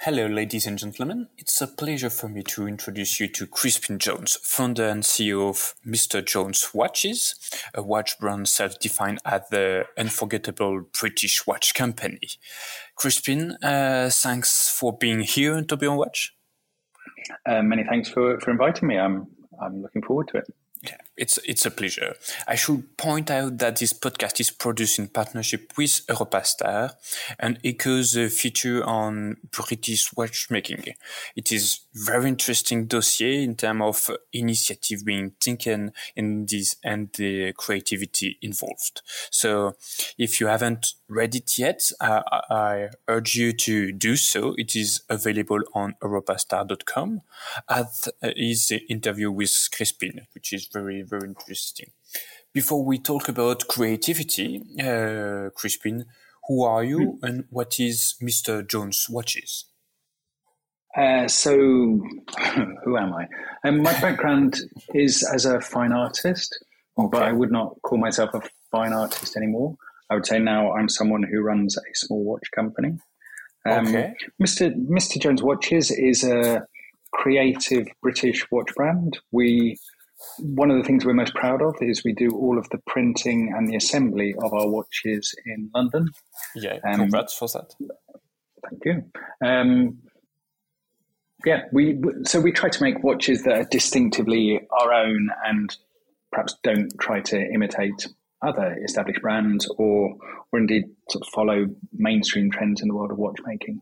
Hello, ladies and gentlemen. It's a pleasure for me to introduce you to Crispin Jones, founder and CEO of Mr. Jones Watches, a watch brand self-defined as the unforgettable British watch company. Crispin, uh, thanks for being here on Tourbillon Watch. Uh, many thanks for, for inviting me. I'm I'm looking forward to it. Yeah, it's it's a pleasure. I should point out that this podcast is produced in partnership with Europa Star and echoes a feature on British watchmaking. It is very interesting dossier in terms of initiative being taken in this and the creativity involved. So, if you haven't read it yet, uh, I urge you to do so. It is available on europastar.com, as is the interview with Crispin, which is very very interesting. Before we talk about creativity, uh, Crispin, who are you mm. and what is Mr. Jones Watches? Uh, so, who am I? Um, my background is as a fine artist, okay. but I would not call myself a fine artist anymore. I would say now I'm someone who runs a small watch company. Um, okay. Mr. Mr. Jones Watches is a creative British watch brand. We one of the things we're most proud of is we do all of the printing and the assembly of our watches in London. Yeah, um, congrats for that. Thank you. Um, yeah, we so we try to make watches that are distinctively our own and perhaps don't try to imitate other established brands or or indeed sort of follow mainstream trends in the world of watchmaking.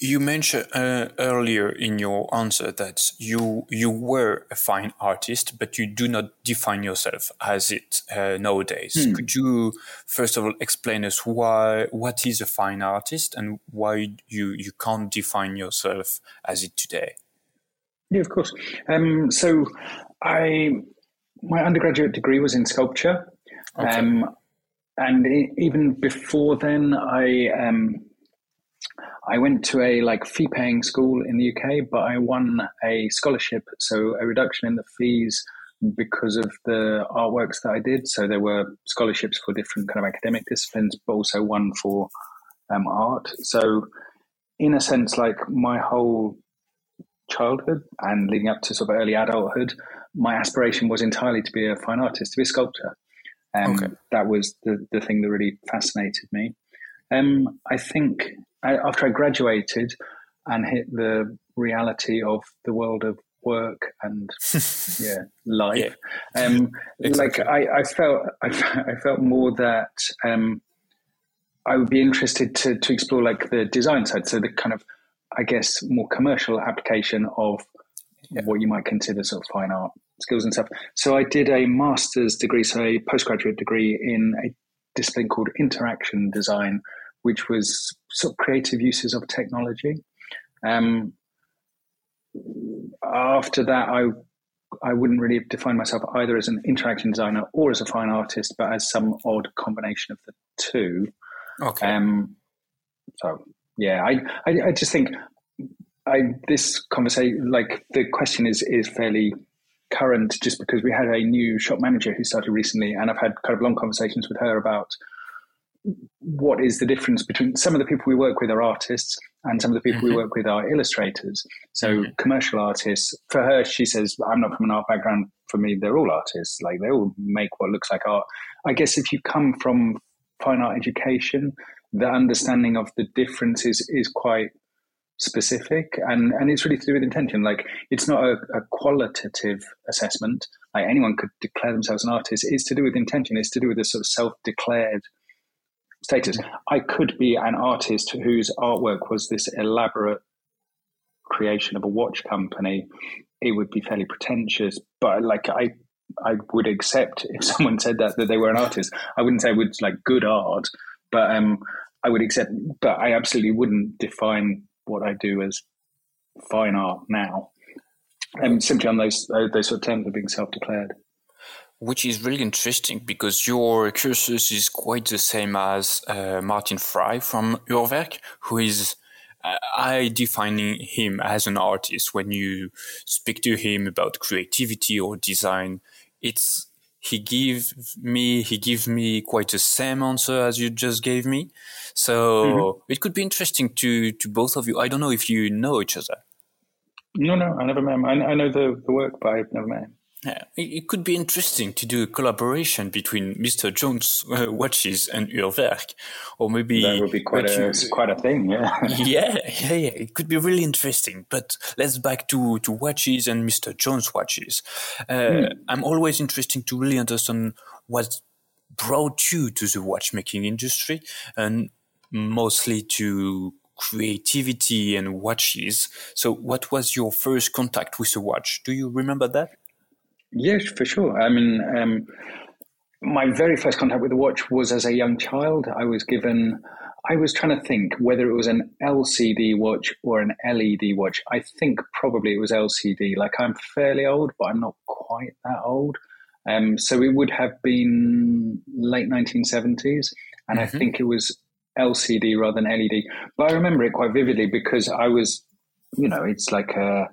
You mentioned uh, earlier in your answer that you you were a fine artist, but you do not define yourself as it uh, nowadays. Hmm. Could you first of all explain us why what is a fine artist and why you you can't define yourself as it today? Yeah, of course. Um, so, I my undergraduate degree was in sculpture, okay. um, and even before then, I um, I went to a like fee paying school in the UK, but I won a scholarship, so a reduction in the fees because of the artworks that I did. So there were scholarships for different kind of academic disciplines, but also one for um, art. So in a sense, like my whole childhood and leading up to sort of early adulthood, my aspiration was entirely to be a fine artist, to be a sculptor. Um, okay. That was the, the thing that really fascinated me. Um, I think I, after I graduated and hit the reality of the world of work and yeah life yeah. Um, exactly. like I, I felt I, I, felt more that um, I would be interested to to explore like the design side so the kind of I guess more commercial application of yeah. what you might consider sort of fine art skills and stuff so I did a master's degree so a postgraduate degree in a discipline called interaction design which was sort of creative uses of technology. Um, after that, I I wouldn't really define myself either as an interaction designer or as a fine artist, but as some odd combination of the two. Okay. Um, so yeah, I, I, I just think I this conversation like the question is is fairly current just because we had a new shop manager who started recently, and I've had kind of long conversations with her about what is the difference between some of the people we work with are artists and some of the people mm-hmm. we work with are illustrators. So mm-hmm. commercial artists, for her, she says, I'm not from an art background. For me, they're all artists. Like they all make what looks like art. I guess if you come from fine art education, the understanding of the difference is, is quite specific and, and it's really to do with intention. Like it's not a, a qualitative assessment. Like anyone could declare themselves an artist. It's to do with intention. It's to do with a sort of self-declared status. I could be an artist whose artwork was this elaborate creation of a watch company. It would be fairly pretentious, but like I, I would accept if someone said that that they were an artist. I wouldn't say it was like good art, but um, I would accept. But I absolutely wouldn't define what I do as fine art now. And um, simply on those those sort of terms of being self-declared which is really interesting because your cursus is quite the same as uh, Martin Frei from Urwerk, who is uh, I defining him as an artist when you speak to him about creativity or design. It's he gave me he gave me quite the same answer as you just gave me. So mm-hmm. it could be interesting to to both of you. I don't know if you know each other. No, no, I never met him. I, I know the, the work, but I've never met him. Yeah, it could be interesting to do a collaboration between Mr. Jones uh, watches and Urwerk, or maybe that would be quite a you, quite a thing. Yeah, yeah, yeah, yeah. It could be really interesting. But let's back to to watches and Mr. Jones watches. Uh, mm. I'm always interested to really understand what brought you to the watchmaking industry, and mostly to creativity and watches. So, what was your first contact with a watch? Do you remember that? Yes, for sure. I mean, um, my very first contact with the watch was as a young child. I was given, I was trying to think whether it was an LCD watch or an LED watch. I think probably it was LCD. Like I'm fairly old, but I'm not quite that old. Um, so it would have been late 1970s. And mm-hmm. I think it was LCD rather than LED. But I remember it quite vividly because I was, you know, it's like a,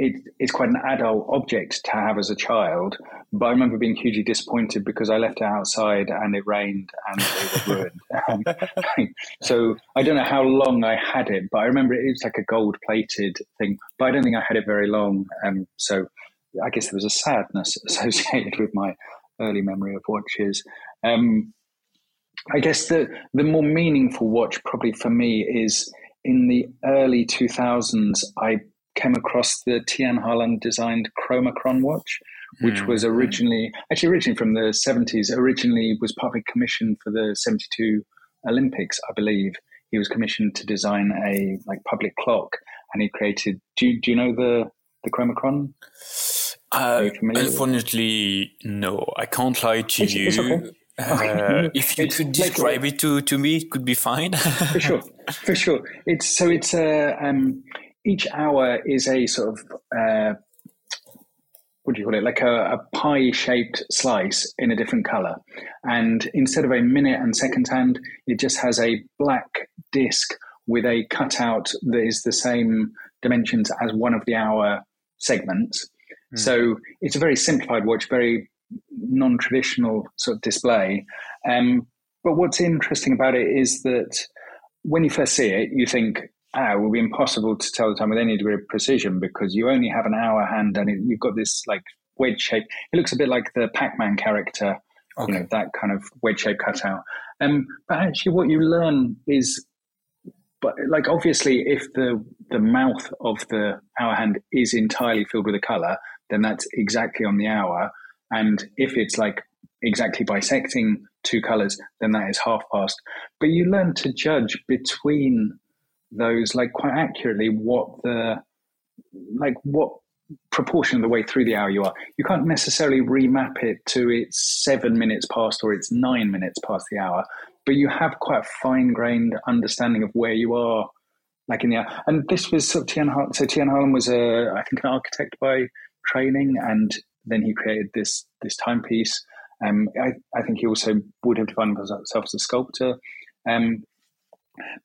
it, it's quite an adult object to have as a child. But I remember being hugely disappointed because I left it outside and it rained and it was ruined. Um, so I don't know how long I had it, but I remember it was like a gold plated thing. But I don't think I had it very long. Um, so I guess there was a sadness associated with my early memory of watches. Um, I guess the the more meaningful watch probably for me is in the early 2000s. I came across the Tian Harlan designed Chromachron watch, which mm-hmm. was originally, actually originally from the 70s, originally was partly commissioned for the 72 Olympics, I believe. He was commissioned to design a like public clock and he created, do you, do you know the, the Chromachron? Uh, unfortunately, no. I can't lie to it's, you. It's okay. Uh, if you could describe it to, to me, it could be fine. for sure, for sure. It's so it's a um, each hour is a sort of uh, what do you call it? Like a, a pie shaped slice in a different color. And instead of a minute and second hand, it just has a black disc with a cutout that is the same dimensions as one of the hour segments. Mm. So it's a very simplified watch, very non traditional sort of display. Um, but what's interesting about it is that when you first see it, you think, ah, it will be impossible to tell the time with any degree of precision because you only have an hour hand and it, you've got this like wedge shape. It looks a bit like the Pac Man character, okay. you know, that kind of wedge shape cutout. Um, but actually, what you learn is, but like obviously, if the the mouth of the hour hand is entirely filled with a color, then that's exactly on the hour. And if it's like exactly bisecting two colors, then that is half past. But you learn to judge between those like quite accurately what the like what proportion of the way through the hour you are. You can't necessarily remap it to it's seven minutes past or it's nine minutes past the hour, but you have quite a fine grained understanding of where you are, like in the hour. And this was sort of Tian Harlan. So Tian Harlan was a, I think, an architect by training, and then he created this this timepiece. Um, I, I think he also would have defined himself as a sculptor. Um,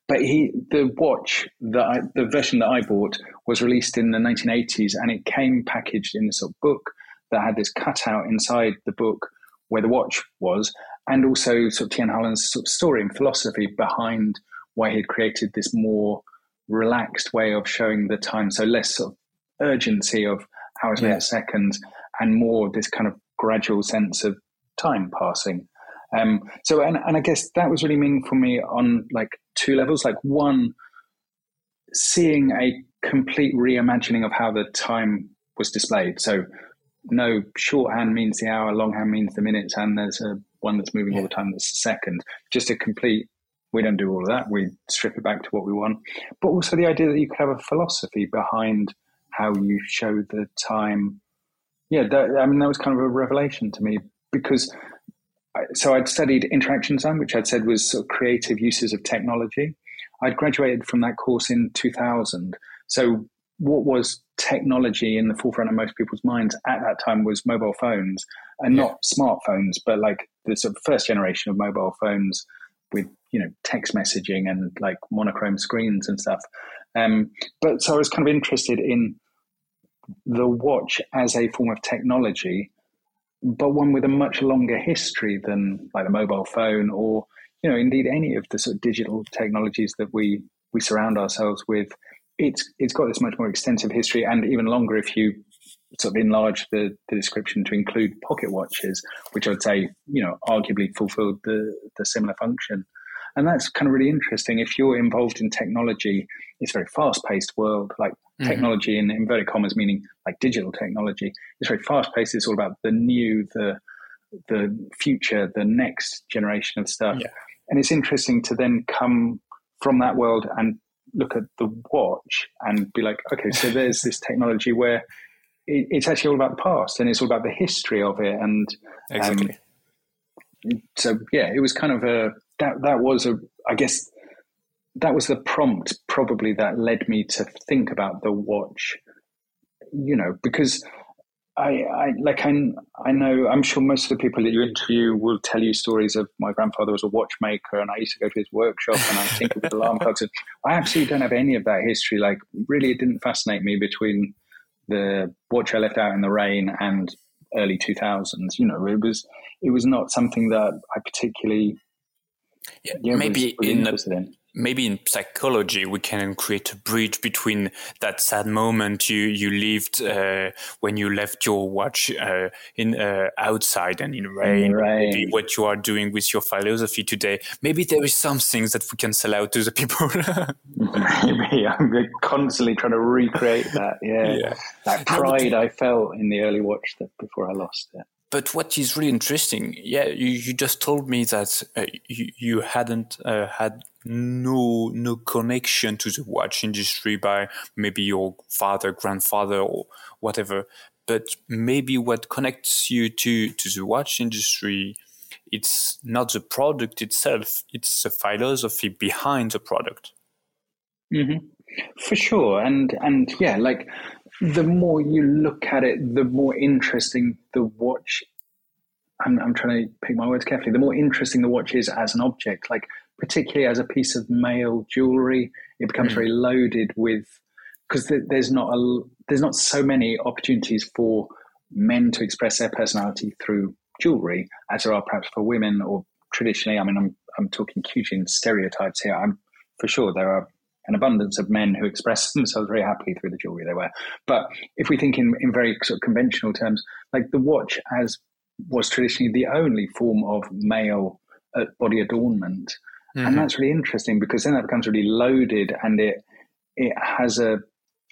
but he, the watch that I, the version that I bought was released in the 1980s, and it came packaged in this sort of book that had this cutout inside the book where the watch was, and also sort of Tian Harlan's sort of story and philosophy behind why he had created this more relaxed way of showing the time, so less sort of urgency of hours, yeah. minutes, seconds, and more this kind of gradual sense of time passing. Um, so, and, and I guess that was really meaningful for me on like two levels. Like one, seeing a complete reimagining of how the time was displayed. So, no shorthand means the hour, longhand means the minutes, and there's a one that's moving yeah. all the time that's the second. Just a complete. We don't do all of that. We strip it back to what we want. But also the idea that you could have a philosophy behind how you show the time. Yeah, that, I mean that was kind of a revelation to me because so I'd studied interaction design, which I'd said was sort of creative uses of technology. I'd graduated from that course in 2000. So what was technology in the forefront of most people's minds at that time was mobile phones and yeah. not smartphones, but like the sort of first generation of mobile phones with you know text messaging and like monochrome screens and stuff. Um, but so I was kind of interested in the watch as a form of technology but one with a much longer history than like the mobile phone or you know indeed any of the sort of digital technologies that we we surround ourselves with. It's it's got this much more extensive history and even longer if you sort of enlarge the, the description to include pocket watches, which I'd say you know arguably fulfilled the the similar function. And that's kind of really interesting. If you're involved in technology, it's a very fast paced world. Like mm-hmm. technology in inverted commas, meaning like digital technology, it's very fast paced. It's all about the new, the the future, the next generation of stuff. Yeah. And it's interesting to then come from that world and look at the watch and be like, okay, so there's this technology where it, it's actually all about the past and it's all about the history of it. And um, exactly. Um, so yeah, it was kind of a that that was a I guess that was the prompt probably that led me to think about the watch. You know, because I, I like I, I know I'm sure most of the people that you interview will tell you stories of my grandfather was a watchmaker and I used to go to his workshop and I think with alarm clocks. And I absolutely don't have any of that history. Like really, it didn't fascinate me between the watch I left out in the rain and early 2000s. You know, it was it was not something that I particularly yeah, yeah maybe in, in, maybe in psychology we can create a bridge between that sad moment you you lived uh, when you left your watch uh, in uh, outside and in rain, rain. Maybe what you are doing with your philosophy today maybe there is some things that we can sell out to the people maybe i'm constantly trying to recreate that yeah, yeah. that pride i felt in the early watch that before i lost it but what is really interesting, yeah, you, you just told me that uh, you, you hadn't uh, had no no connection to the watch industry by maybe your father, grandfather, or whatever. But maybe what connects you to to the watch industry, it's not the product itself; it's the philosophy behind the product. Mm-hmm. For sure, and and yeah, like the more you look at it, the more interesting the watch. I'm, I'm trying to pick my words carefully. The more interesting the watch is as an object, like particularly as a piece of male jewelry, it becomes mm. very loaded with because there's not a there's not so many opportunities for men to express their personality through jewelry as there are perhaps for women or traditionally. I mean, I'm I'm talking huge in stereotypes here. I'm for sure there are an abundance of men who express themselves very happily through the jewelry they wear. But if we think in, in very sort of conventional terms, like the watch as was traditionally the only form of male uh, body adornment. Mm-hmm. And that's really interesting because then that becomes really loaded and it it has a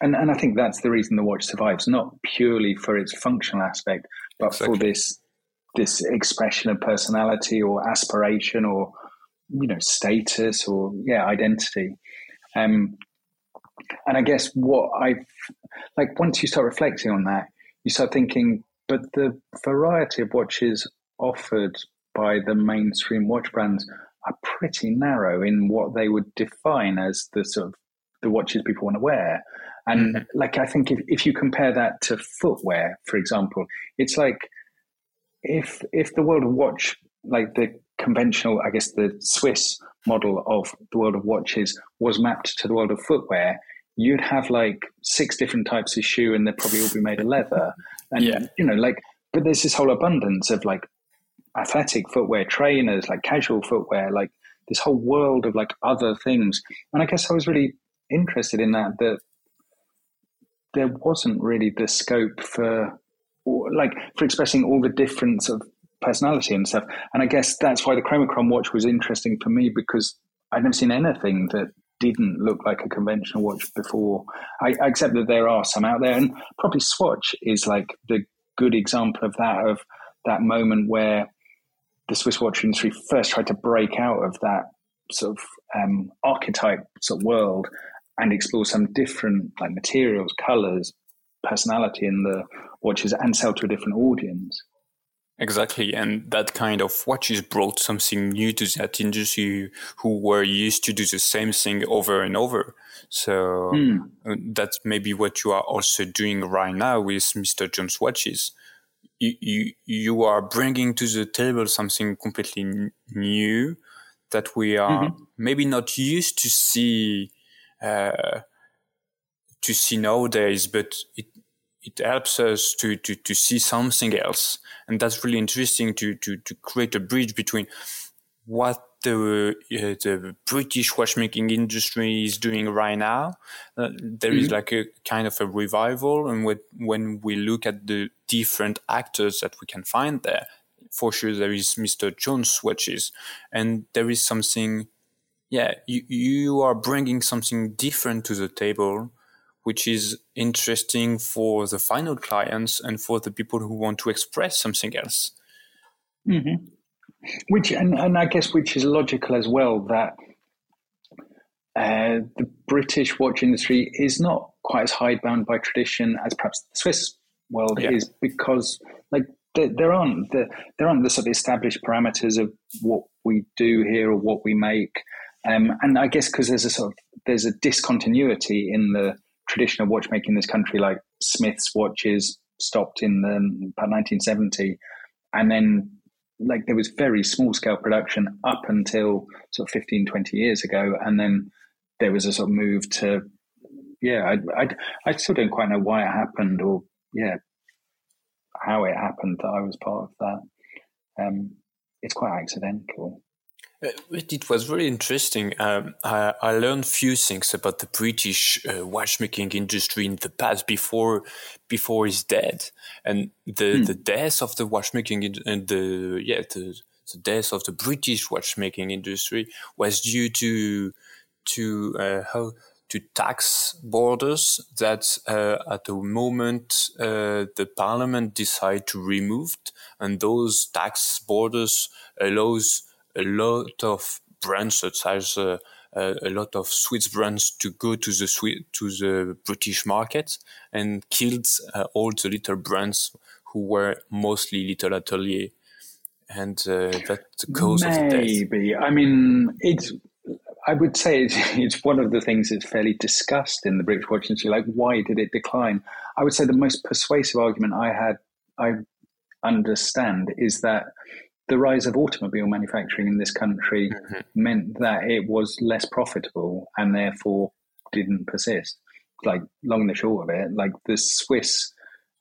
and, and I think that's the reason the watch survives, not purely for its functional aspect, but exactly. for this this expression of personality or aspiration or you know status or yeah identity um, and I guess what I've like once you start reflecting on that, you start thinking, but the variety of watches offered by the mainstream watch brands are pretty narrow in what they would define as the sort of the watches people want to wear. And mm-hmm. like I think if, if you compare that to footwear, for example, it's like if if the world of watch like the conventional, I guess the Swiss model of the world of watches was mapped to the world of footwear, you'd have like six different types of shoe and they'd probably all be made of leather. And, yeah. you know, like, but there's this whole abundance of like athletic footwear, trainers, like casual footwear, like this whole world of like other things. And I guess I was really interested in that, that there wasn't really the scope for, like, for expressing all the difference of personality and stuff. And I guess that's why the Chromachron watch was interesting for me because I'd never seen anything that didn't look like a conventional watch before. I, I accept that there are some out there, and probably Swatch is like the good example of that of that moment where the Swiss watch industry first tried to break out of that sort of um, archetype sort of world and explore some different like materials, colors, personality in the watches and sell to a different audience. Exactly, and that kind of watches brought something new to that industry who were used to do the same thing over and over. So mm. that's maybe what you are also doing right now with Mr. Jones watches. You, you, you are bringing to the table something completely new that we are mm-hmm. maybe not used to see uh, to see nowadays, but it it helps us to, to, to see something else. And that's really interesting to, to, to create a bridge between what the, uh, the British watchmaking industry is doing right now. Uh, there mm-hmm. is like a kind of a revival. And with, when we look at the different actors that we can find there, for sure there is Mr. Jones watches and there is something, yeah, you, you are bringing something different to the table which is interesting for the final clients and for the people who want to express something else. Mm-hmm. Which and, and I guess which is logical as well that uh, the British watch industry is not quite as hidebound by tradition as perhaps the Swiss world yeah. is because like there, there aren't the, there aren't the sort of established parameters of what we do here or what we make. Um, and I guess because there's a sort of there's a discontinuity in the tradition of watchmaking in this country, like Smith's watches, stopped in the, about 1970, and then like there was very small scale production up until sort of 15, 20 years ago, and then there was a sort of move to yeah, I, I, I still don't quite know why it happened or yeah how it happened that I was part of that. Um, it's quite accidental. Uh, it was very interesting. Um, I, I, learned few things about the British uh, watchmaking industry in the past before before he's dead, and the hmm. the death of the watchmaking and the yeah the, the death of the British watchmaking industry was due to to uh, how to tax borders that uh, at the moment uh, the parliament decide to remove and those tax borders allows a lot of brands such as uh, uh, a lot of Swiss brands to go to the Swiss, to the British market and killed uh, all the little brands who were mostly little atelier, and uh, that's the cause Maybe. of the death. Maybe I mean it's. I would say it's, it's one of the things that's fairly discussed in the British watch industry. Like, why did it decline? I would say the most persuasive argument I had, I understand, is that the rise of automobile manufacturing in this country mm-hmm. meant that it was less profitable and therefore didn't persist. Like long and the short of it, like the Swiss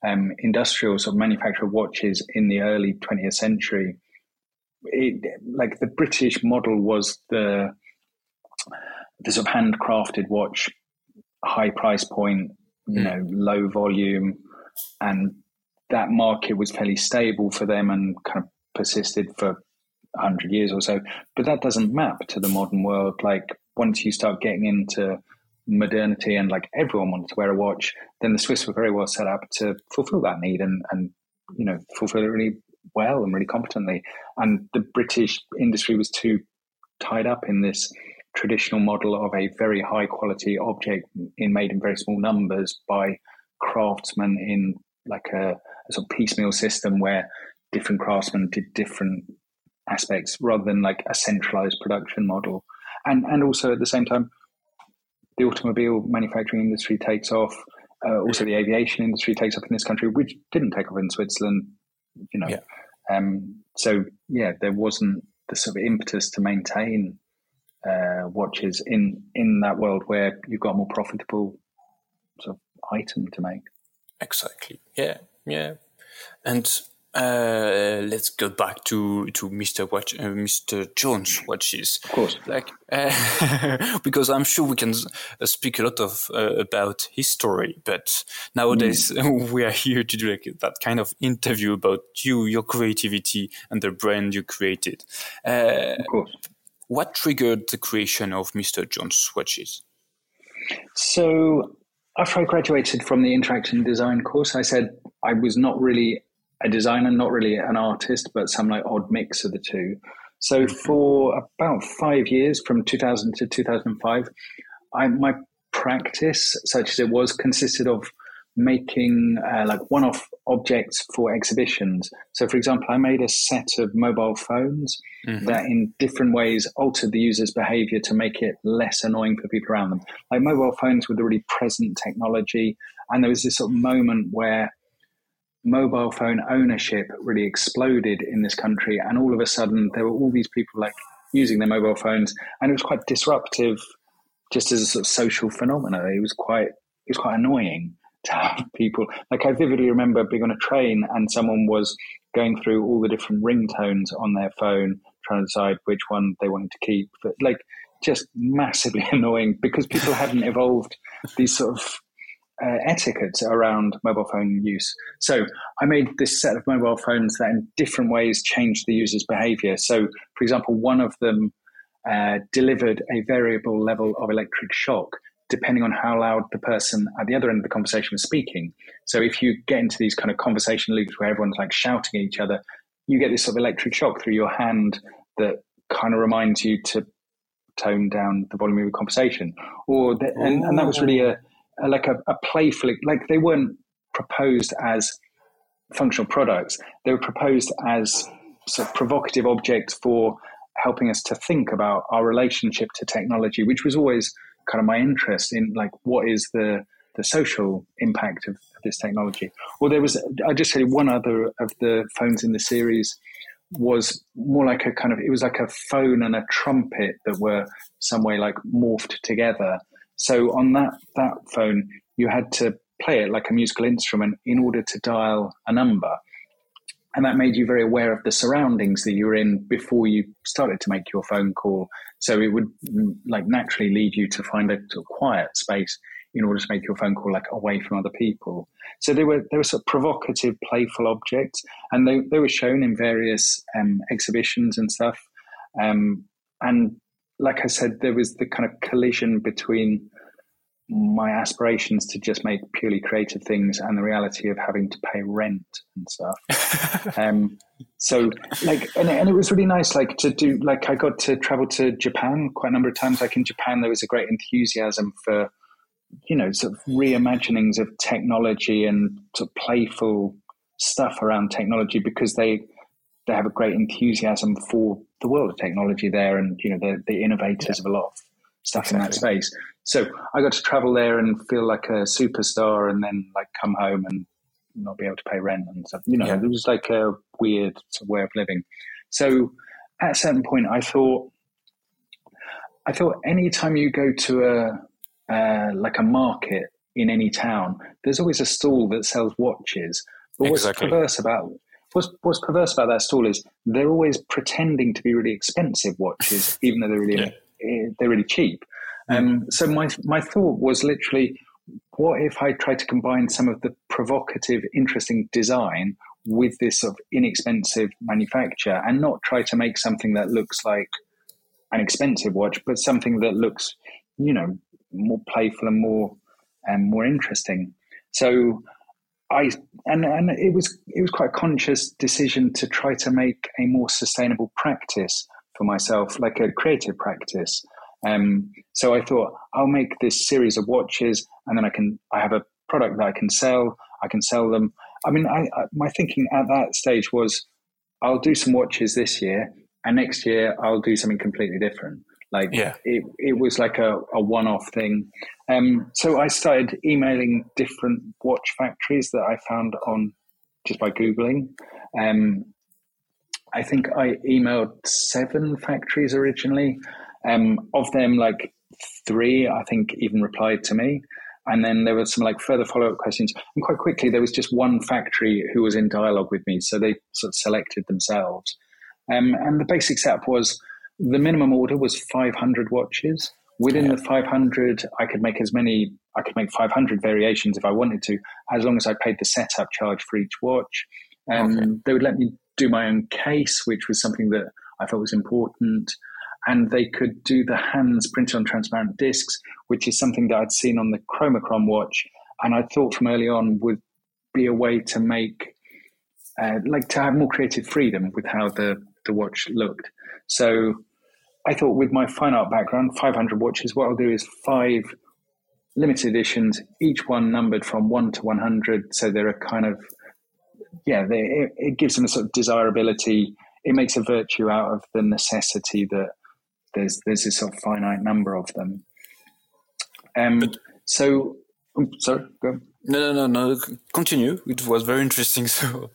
um, industrial sort of manufacture of watches in the early 20th century, it, like the British model was the the sort of handcrafted watch, high price point, you mm. know, low volume, and that market was fairly stable for them and kind of persisted for 100 years or so. But that doesn't map to the modern world. Like once you start getting into modernity and like everyone wanted to wear a watch, then the Swiss were very well set up to fulfill that need and, and you know, fulfill it really well and really competently. And the British industry was too tied up in this traditional model of a very high quality object in made in very small numbers by craftsmen in like a, a sort of piecemeal system where different craftsmen did different aspects rather than like a centralized production model. And and also at the same time, the automobile manufacturing industry takes off. Uh, also, the aviation industry takes off in this country, which didn't take off in Switzerland. You know, yeah. um, so yeah, there wasn't the sort of impetus to maintain uh, watches in in that world where you've got a more profitable sort of item to make. Exactly. Yeah. Yeah. And uh, let's go back to to Mr. Watch, uh, Mr. Jones watches. Of course, like uh, because I'm sure we can uh, speak a lot of uh, about history, but nowadays mm. we are here to do like that kind of interview about you, your creativity, and the brand you created. Uh, of course, what triggered the creation of Mr. Jones watches? So after I graduated from the interaction design course, I said I was not really a designer, not really an artist, but some like odd mix of the two. So mm-hmm. for about five years, from 2000 to 2005, I, my practice, such as it was, consisted of making uh, like one-off objects for exhibitions. So, for example, I made a set of mobile phones mm-hmm. that, in different ways, altered the user's behavior to make it less annoying for people around them. Like mobile phones were the really present technology, and there was this sort of moment where mobile phone ownership really exploded in this country, and all of a sudden there were all these people like using their mobile phones, and it was quite disruptive, just as a sort of social phenomenon. It was quite it was quite annoying, to have people like I vividly remember being on a train and someone was going through all the different ringtones on their phone, trying to decide which one they wanted to keep. But like just massively annoying because people hadn't evolved these sort of uh, etiquette around mobile phone use. So I made this set of mobile phones that in different ways changed the user's behavior. So, for example, one of them uh, delivered a variable level of electric shock depending on how loud the person at the other end of the conversation was speaking. So if you get into these kind of conversation loops where everyone's like shouting at each other, you get this sort of electric shock through your hand that kind of reminds you to tone down the volume of your conversation. Or the, and, and that was really a, a like a, a playful like they weren't proposed as functional products. They were proposed as sort of provocative objects for helping us to think about our relationship to technology, which was always kind of my interest in like what is the the social impact of, this technology. Well, there was I just say one other of the phones in the series was more like a kind of it was like a phone and a trumpet that were some way like morphed together. So on that that phone, you had to play it like a musical instrument in order to dial a number. And that made you very aware of the surroundings that you were in before you started to make your phone call so it would mm, like naturally lead you to find a quiet space in order to make your phone call like away from other people. So they were they were sort of provocative, playful objects, and they they were shown in various um, exhibitions and stuff. Um, and like I said, there was the kind of collision between my aspirations to just make purely creative things and the reality of having to pay rent and stuff. um, so like, and, and it was really nice, like to do, like I got to travel to Japan quite a number of times. Like in Japan, there was a great enthusiasm for, you know, sort of reimaginings of technology and sort of playful stuff around technology because they, they have a great enthusiasm for the world of technology there and, you know, the, the innovators yeah. of a lot of stuff exactly. in that space. So I got to travel there and feel like a superstar, and then like come home and not be able to pay rent and stuff. You know, yeah. it was like a weird way of living. So at a certain point, I thought, I thought anytime you go to a uh, like a market in any town, there's always a stall that sells watches. But exactly. what's perverse about what's, what's perverse about that stall is they're always pretending to be really expensive watches, even though they're really yeah. Eh, they're really cheap. Um, so my my thought was literally, what if I tried to combine some of the provocative, interesting design with this sort of inexpensive manufacture, and not try to make something that looks like an expensive watch, but something that looks, you know, more playful and more and more interesting. So I and and it was it was quite a conscious decision to try to make a more sustainable practice for myself, like a creative practice. Um, so I thought I'll make this series of watches, and then I can I have a product that I can sell. I can sell them. I mean, I, I, my thinking at that stage was I'll do some watches this year, and next year I'll do something completely different. Like yeah. it, it was like a, a one off thing. Um, so I started emailing different watch factories that I found on just by Googling. Um, I think I emailed seven factories originally. Um, of them, like three, I think, even replied to me. And then there were some like further follow up questions. And quite quickly, there was just one factory who was in dialogue with me. So they sort of selected themselves. Um, and the basic setup was the minimum order was 500 watches. Within yeah. the 500, I could make as many, I could make 500 variations if I wanted to, as long as I paid the setup charge for each watch. Um, okay. They would let me do my own case, which was something that I thought was important and they could do the hands printed on transparent discs, which is something that I'd seen on the Chromachron watch, and I thought from early on would be a way to make, uh, like, to have more creative freedom with how the the watch looked. So I thought, with my fine art background, 500 watches, what I'll do is five limited editions, each one numbered from one to 100, so they're a kind of yeah, they, it, it gives them a sort of desirability. It makes a virtue out of the necessity that there's there's this sort of finite number of them. Um, but, so, oh, sorry, go. No, no, no, no. Continue. It was very interesting. So,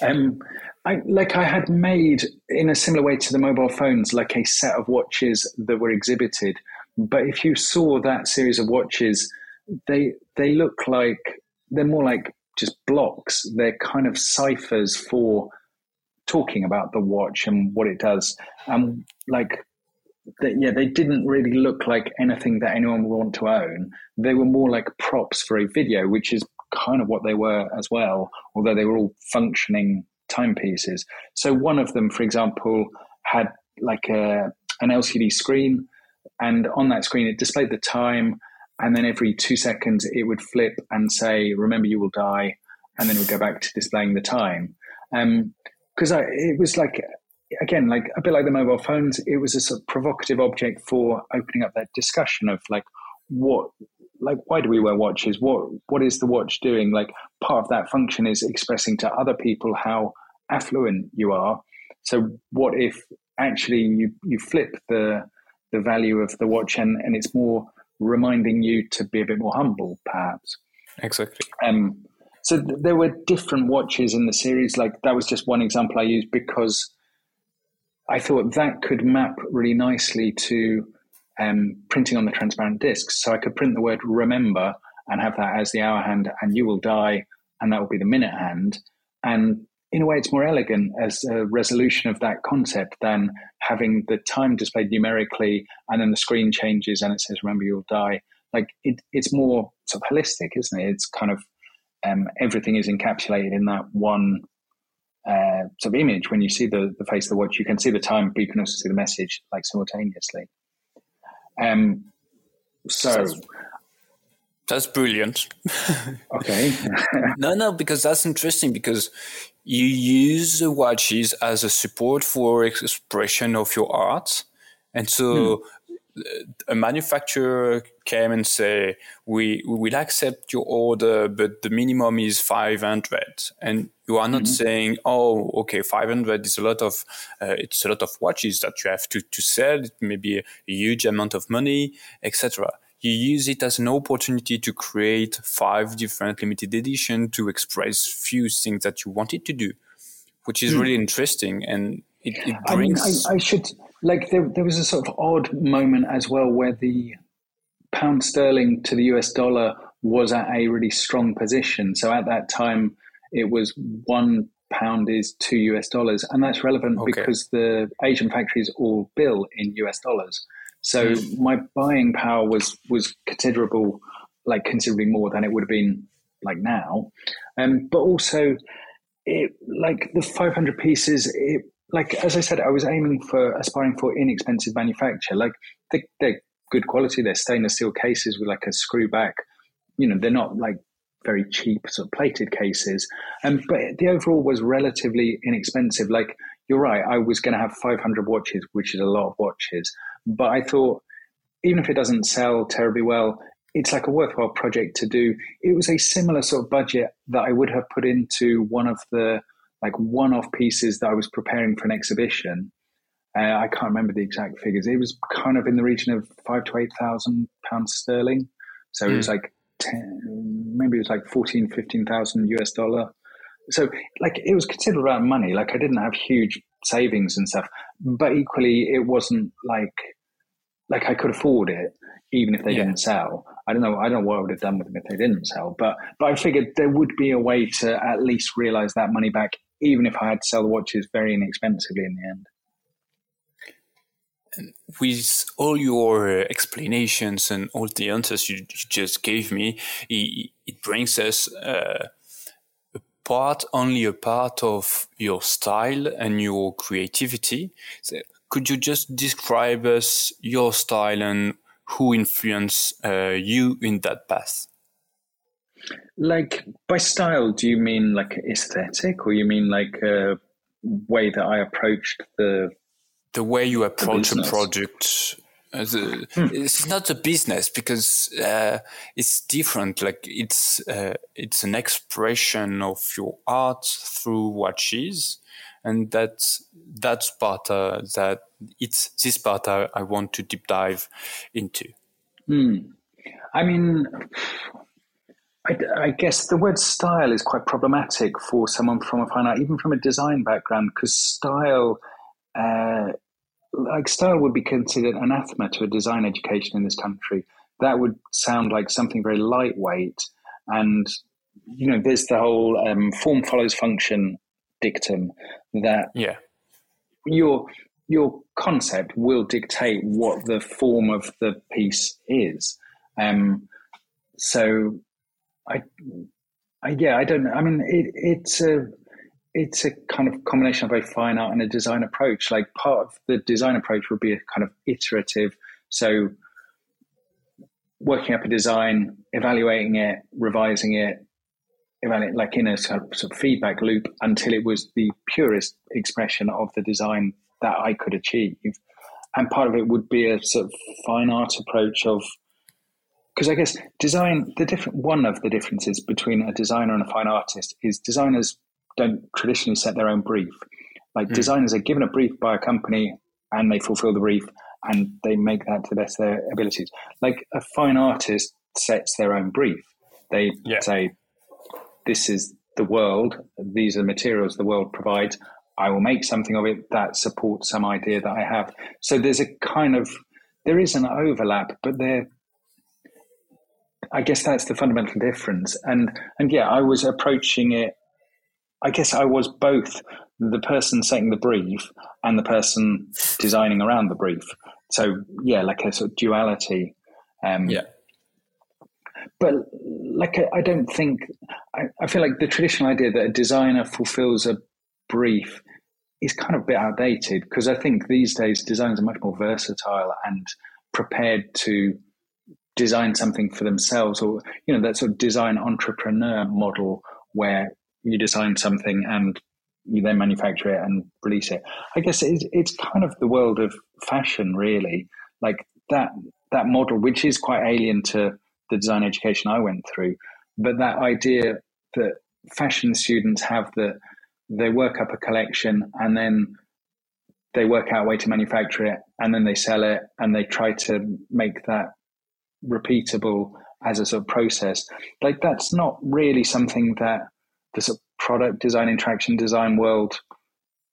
um, I like I had made in a similar way to the mobile phones, like a set of watches that were exhibited. But if you saw that series of watches, they they look like they're more like just blocks. They're kind of ciphers for talking about the watch and what it does. Um, like, they, yeah, they didn't really look like anything that anyone would want to own. They were more like props for a video, which is kind of what they were as well, although they were all functioning timepieces. So one of them, for example, had like a an LCD screen, and on that screen it displayed the time, and then every two seconds it would flip and say, "Remember, you will die," and then it would go back to displaying the time. Um because um, it was like again, like a bit like the mobile phones, it was a sort of provocative object for opening up that discussion of like what like why do we wear watches? What what is the watch doing? Like part of that function is expressing to other people how affluent you are. So what if actually you you flip the the value of the watch and and it's more reminding you to be a bit more humble perhaps? Exactly. Um so th- there were different watches in the series. Like that was just one example i used because i thought that could map really nicely to um, printing on the transparent discs. So I could print the word remember and have that as the hour hand, and you will die, and that will be the minute hand. And in a way, it's more elegant as a resolution of that concept than having the time displayed numerically and then the screen changes and it says, remember, you'll die. Like it, it's more sort of holistic, isn't it? It's kind of um, everything is encapsulated in that one uh, sort of image. When you see the, the face of the watch, you can see the time, but you can also see the message like simultaneously. Um, so that's, that's brilliant. okay. no, no, because that's interesting because you use the watches as a support for expression of your art. And so hmm. A manufacturer came and say, we, we will accept your order, but the minimum is 500. And you are not mm-hmm. saying, oh, okay, 500 is a lot of, uh, it's a lot of watches that you have to, to sell. It may be a huge amount of money, etc. You use it as an opportunity to create five different limited edition to express few things that you wanted to do, which is mm. really interesting. And it, it brings. I, mean, I, I should, like, there, there was a sort of odd moment as well where the pound sterling to the US dollar was at a really strong position. So at that time, it was one pound is two US dollars, and that's relevant okay. because the Asian factories all bill in US dollars. So mm. my buying power was was considerable, like considerably more than it would have been like now. Um, but also, it like the 500 pieces. It like as I said, I was aiming for aspiring for inexpensive manufacture. Like they, they're good quality. They're stainless steel cases with like a screw back. You know, they're not like very cheap sort of plated cases. Um, but the overall was relatively inexpensive. Like you're right, I was going to have 500 watches, which is a lot of watches. But I thought, even if it doesn't sell terribly well, it's like a worthwhile project to do. It was a similar sort of budget that I would have put into one of the like one-off pieces that I was preparing for an exhibition. Uh, I can't remember the exact figures. It was kind of in the region of five to eight thousand pounds sterling. So mm. it was hmm. like 10, maybe it was like 14, 15,000 US dollar. So like it was considerable amount of money. Like I didn't have huge savings and stuff, but equally it wasn't like, like I could afford it even if they yeah. didn't sell. I don't know. I don't know what I would have done with them if they didn't sell, but, but I figured there would be a way to at least realize that money back, even if I had to sell the watches very inexpensively in the end with all your explanations and all the answers you, just gave me, it, it brings us uh, a part, only a part of your style and your creativity. So could you just describe us your style and who influenced uh, you in that path? Like by style, do you mean like aesthetic, or you mean like a way that I approached the the way you approach a project uh, the, hmm. it's not a business because uh, it's different like it's uh, it's an expression of your art through watches and that's that's part uh, that it's this part I, I, want to deep dive into hmm. i mean I, I, guess the word style is quite problematic for someone from a fine art even from a design background because style uh, like style would be considered anathema to a design education in this country that would sound like something very lightweight. And, you know, there's the whole um, form follows function dictum that yeah. your your concept will dictate what the form of the piece is. Um, so, I, I, yeah, I don't know. I mean, it, it's a it's a kind of combination of a fine art and a design approach. Like part of the design approach would be a kind of iterative. So, working up a design, evaluating it, revising it, evaluate like in a sort of, sort of feedback loop until it was the purest expression of the design that I could achieve. And part of it would be a sort of fine art approach of because I guess design the different one of the differences between a designer and a fine artist is designers don't traditionally set their own brief. Like mm. designers are given a brief by a company and they fulfill the brief and they make that to the best of their abilities. Like a fine artist sets their own brief. They yeah. say, This is the world, these are the materials the world provides. I will make something of it that supports some idea that I have. So there's a kind of there is an overlap, but there I guess that's the fundamental difference. And and yeah, I was approaching it I guess I was both the person setting the brief and the person designing around the brief. So yeah, like a sort of duality. Um, yeah. But like I, I don't think I, I feel like the traditional idea that a designer fulfills a brief is kind of a bit outdated because I think these days designers are much more versatile and prepared to design something for themselves or you know that sort of design entrepreneur model where you design something and you then manufacture it and release it. I guess it's, it's kind of the world of fashion, really. Like that that model, which is quite alien to the design education I went through, but that idea that fashion students have that they work up a collection and then they work out a way to manufacture it and then they sell it and they try to make that repeatable as a sort of process. Like that's not really something that the sort of product design, interaction design world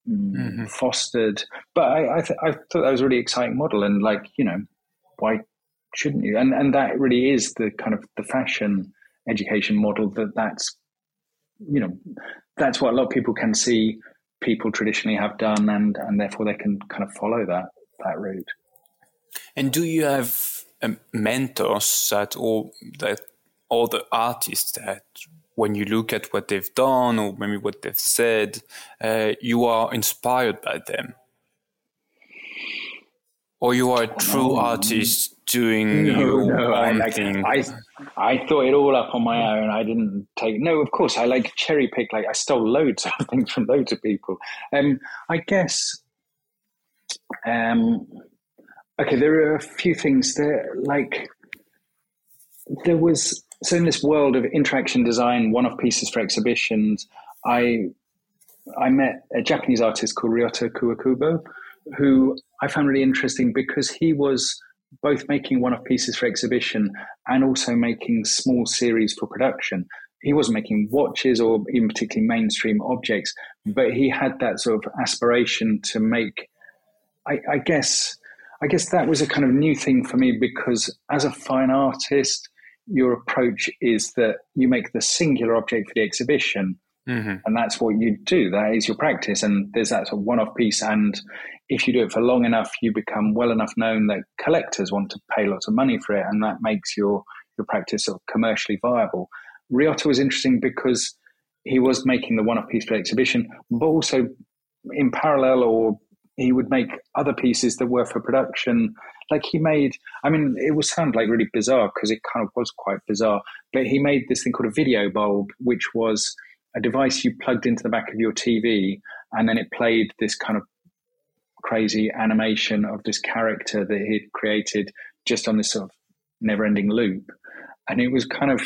mm, mm-hmm. fostered. But I, I, th- I, thought that was a really exciting model, and like you know, why shouldn't you? And and that really is the kind of the fashion education model that that's you know that's what a lot of people can see people traditionally have done, and and therefore they can kind of follow that that route. And do you have mentors that all that all the artists that when you look at what they've done or maybe what they've said, uh, you are inspired by them? Or you are a true artist doing no, your no, own I, thing? I, I thought it all up on my own. I didn't take. No, of course, I like cherry pick. Like I stole loads of things from loads of people. Um, I guess. Um, okay, there are a few things there. Like there was so in this world of interaction design, one-off pieces for exhibitions, I I met a Japanese artist called Ryota Kuwakubo, who I found really interesting because he was both making one-off pieces for exhibition and also making small series for production. He wasn't making watches or even particularly mainstream objects, but he had that sort of aspiration to make. I, I guess I guess that was a kind of new thing for me because as a fine artist, your approach is that you make the singular object for the exhibition. Mm-hmm. And that's what you do. That is your practice. And there's that sort of one off piece. And if you do it for long enough, you become well enough known that collectors want to pay lots of money for it. And that makes your, your practice sort of commercially viable. Ryota was interesting because he was making the one off piece for the exhibition, but also in parallel or he would make other pieces that were for production. Like he made, I mean, it would sound like really bizarre because it kind of was quite bizarre, but he made this thing called a video bulb, which was a device you plugged into the back of your TV and then it played this kind of crazy animation of this character that he'd created just on this sort of never ending loop. And it was kind of,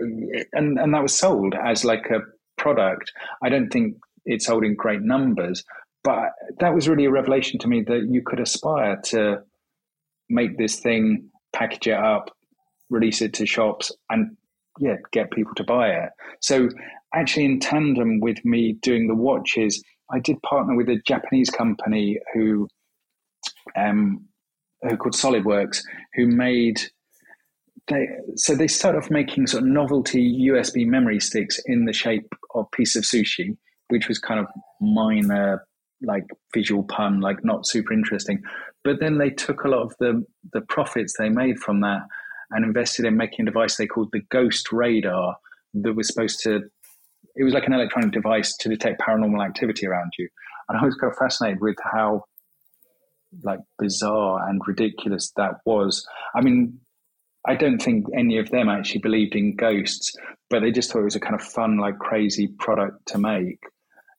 and, and that was sold as like a product. I don't think it sold in great numbers, but that was really a revelation to me that you could aspire to make this thing, package it up, release it to shops, and yeah, get people to buy it. So actually, in tandem with me doing the watches, I did partner with a Japanese company who, um, who called SolidWorks, who made they so they start off making sort of novelty USB memory sticks in the shape of piece of sushi, which was kind of minor, like visual pun, like not super interesting. But then they took a lot of the the profits they made from that and invested in making a device they called the Ghost Radar that was supposed to. It was like an electronic device to detect paranormal activity around you, and I was kind of fascinated with how like bizarre and ridiculous that was. I mean, I don't think any of them actually believed in ghosts, but they just thought it was a kind of fun, like crazy product to make.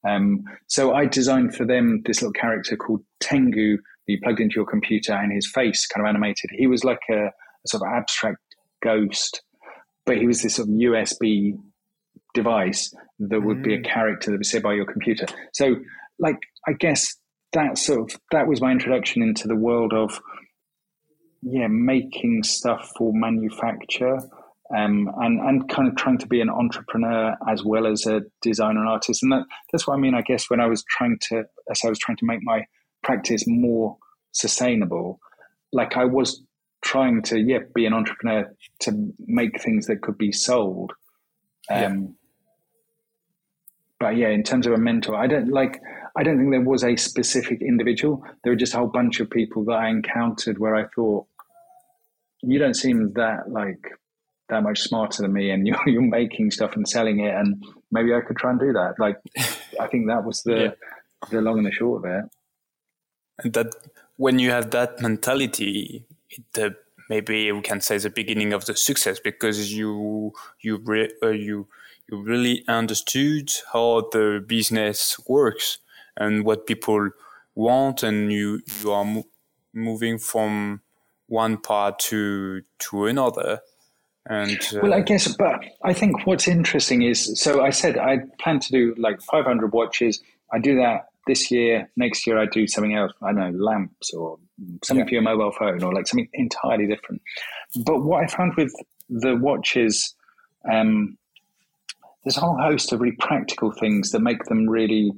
Um, so I designed for them this little character called Tengu that you plugged into your computer and his face kind of animated. He was like a, a sort of abstract ghost, but he was this sort of USB device that would mm. be a mm. character that would sit by your computer. So, like, I guess that sort of that was my introduction into the world of yeah, making stuff for manufacture. Um, and and kind of trying to be an entrepreneur as well as a designer and artist, and that that's what I mean. I guess when I was trying to, as I was trying to make my practice more sustainable, like I was trying to yeah be an entrepreneur to make things that could be sold. Um, yeah. But yeah, in terms of a mentor, I don't like. I don't think there was a specific individual. There were just a whole bunch of people that I encountered where I thought, you don't seem that like that much smarter than me and you're, you're making stuff and selling it and maybe I could try and do that. Like, I think that was the, yeah. the long and the short of it. And that when you have that mentality, it, uh, maybe we can say the beginning of the success because you, you, re, uh, you, you really understood how the business works and what people want and you, you are mo- moving from one part to to another. And uh, well, I guess, but I think what's interesting is so I said I plan to do like 500 watches. I do that this year. Next year, I do something else. I don't know lamps or something yeah. for your mobile phone or like something entirely different. But what I found with the watches, um, there's a whole host of really practical things that make them really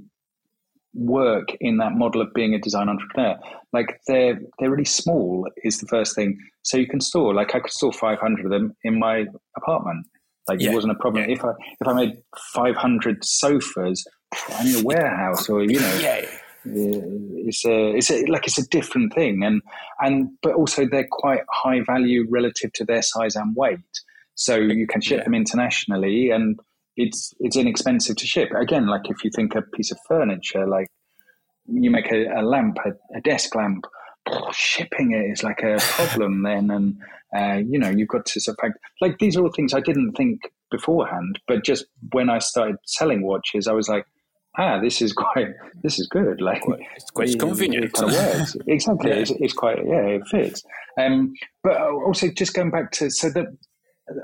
work in that model of being a design entrepreneur. Like they're they're really small is the first thing. So you can store like I could store 500 of them in my apartment. Like yeah. it wasn't a problem. Yeah. If I if I made 500 sofas, I need a warehouse or you know. Yeah. Uh, it's a, it's a, like it's a different thing, and and but also they're quite high value relative to their size and weight. So you can ship them internationally, and it's it's inexpensive to ship. Again, like if you think a piece of furniture, like you make a, a lamp, a, a, desk lamp, shipping it is like a problem then, and uh, you know you've got to sort of like these are all things I didn't think beforehand, but just when I started selling watches, I was like, ah, this is quite, this is good. Like it's quite it, convenient. It kind of works. exactly. yeah. It's, it's, quite, yeah, it fits. Um, but also just going back to so that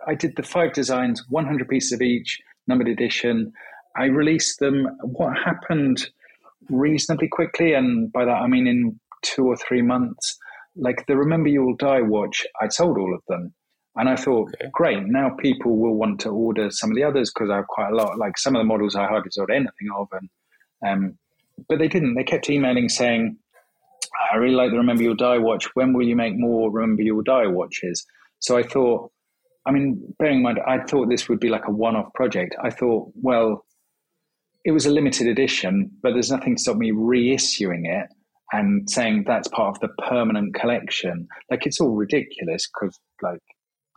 I did the five designs, 100 pieces of each numbered edition. I released them. What happened reasonably quickly, and by that I mean in two or three months, like the Remember You Will Die watch, I'd sold all of them. And I thought, okay. great, now people will want to order some of the others because I have quite a lot. Like some of the models I hardly sold anything of. And, um, but they didn't. They kept emailing saying, I really like the Remember You'll Die watch. When will you make more Remember You'll Die watches? So I thought, I mean, bearing in mind, I thought this would be like a one off project. I thought, well, it was a limited edition, but there's nothing to stop me reissuing it and saying that's part of the permanent collection. Like, it's all ridiculous because, like,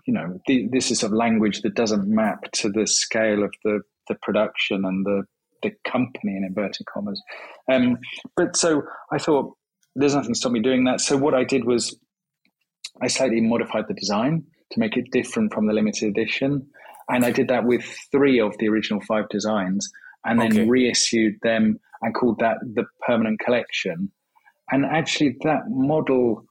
you know, this is a language that doesn't map to the scale of the, the production and the, the company in inverted commas. Um, but so I thought there's nothing to stop me doing that. So what I did was I slightly modified the design to make it different from the limited edition. And I did that with three of the original five designs and then okay. reissued them and called that the permanent collection. And actually, that model,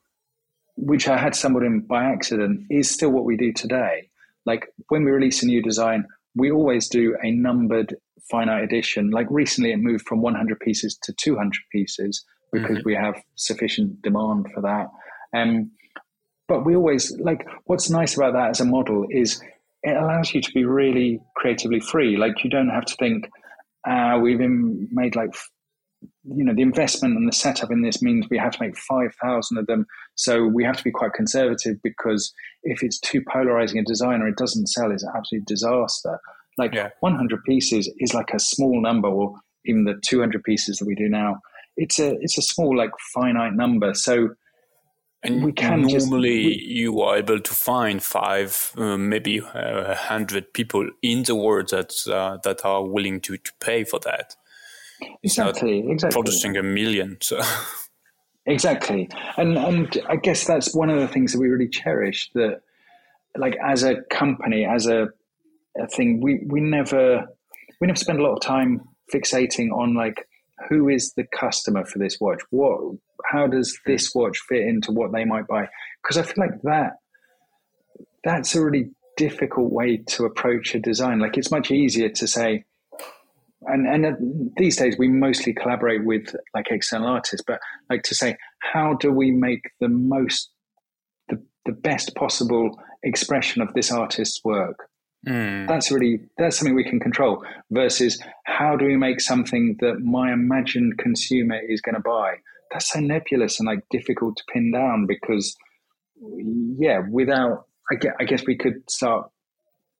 which I had stumbled in by accident, is still what we do today. Like when we release a new design, we always do a numbered finite edition. Like recently, it moved from 100 pieces to 200 pieces because mm-hmm. we have sufficient demand for that. Um, but we always like what's nice about that as a model is it allows you to be really creatively free. Like you don't have to think, uh, we've been made like you know the investment and the setup in this means we have to make 5000 of them. So we have to be quite conservative because if it's too polarizing a design or it doesn't sell. It's an absolute disaster. Like yeah. 100 pieces is like a small number or even the 200 pieces that we do now. It's a it's a small like finite number. So and we can normally just, we, you are able to find five, uh, maybe a uh, hundred people in the world that uh, that are willing to, to pay for that. Exactly, exactly. Producing a million, so. Exactly, and and I guess that's one of the things that we really cherish. That, like, as a company, as a, a thing, we we never we never spend a lot of time fixating on like who is the customer for this watch? What how does this watch fit into what they might buy? Because I feel like that that's a really difficult way to approach a design. Like it's much easier to say, and and these days we mostly collaborate with like external artists, but like to say, how do we make the most the, the best possible expression of this artist's work? Mm. That's really that's something we can control. Versus how do we make something that my imagined consumer is going to buy? That's so nebulous and like difficult to pin down because, yeah, without I guess, I guess we could start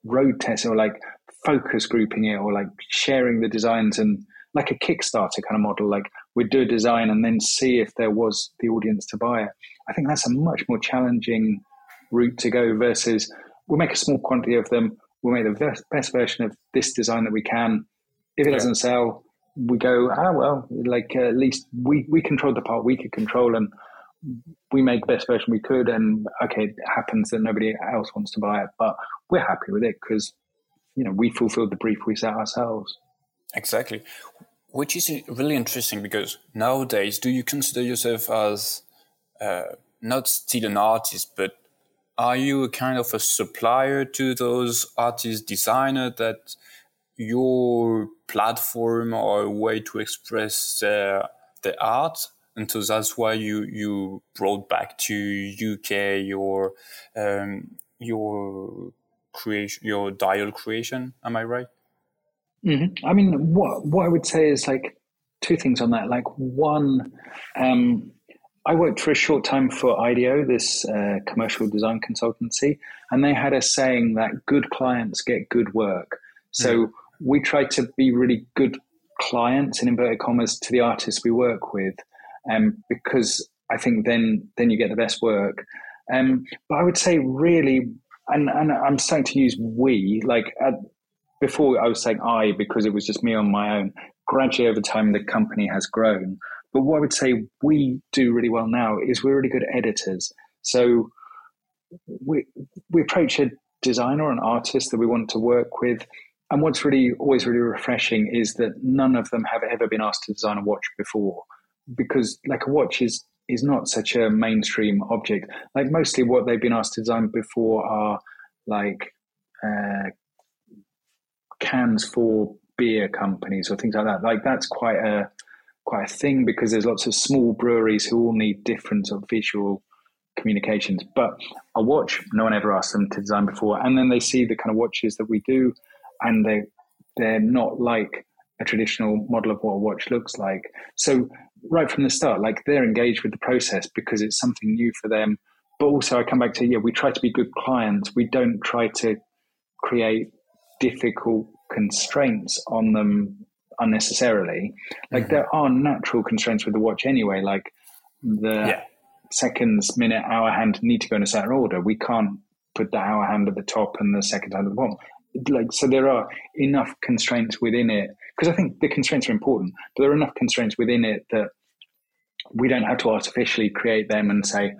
road testing or like focus grouping it or like sharing the designs and like a Kickstarter kind of model. Like we'd do a design and then see if there was the audience to buy it. I think that's a much more challenging route to go versus we'll make a small quantity of them we'll make the best, best version of this design that we can. If it yeah. doesn't sell, we go, ah, well, like uh, at least we, we controlled the part we could control and we made the best version we could. And okay, it happens that nobody else wants to buy it, but we're happy with it because, you know, we fulfilled the brief we set ourselves. Exactly. Which is really interesting because nowadays, do you consider yourself as uh, not still an artist, but are you a kind of a supplier to those artist designer that your platform or a way to express their the art and so that's why you you brought back to UK your um, your creation your dial creation am I right mm-hmm. I mean what what I would say is like two things on that like one um, I worked for a short time for IDEO, this uh, commercial design consultancy, and they had a saying that good clients get good work. So mm. We try to be really good clients in inverted commas to the artists we work with, um, because I think then then you get the best work. Um, but I would say really, and, and I'm starting to use we like before I was saying I because it was just me on my own. Gradually over time, the company has grown. But what I would say we do really well now is we're really good editors. So we we approach a designer or an artist that we want to work with. And what's really always really refreshing is that none of them have ever been asked to design a watch before. Because like a watch is is not such a mainstream object. Like mostly what they've been asked to design before are like uh, cans for beer companies or things like that. Like that's quite a quite a thing because there's lots of small breweries who all need different sort of visual communications. But a watch, no one ever asked them to design before, and then they see the kind of watches that we do, and they they're not like a traditional model of what a watch looks like. So right from the start, like they're engaged with the process because it's something new for them. But also, I come back to yeah, we try to be good clients. We don't try to create difficult constraints on them unnecessarily. Like mm-hmm. there are natural constraints with the watch anyway. Like the yeah. seconds, minute, hour hand need to go in a certain order. We can't put the hour hand at the top and the second hand at the bottom. Like so, there are enough constraints within it because I think the constraints are important, but there are enough constraints within it that we don't have to artificially create them and say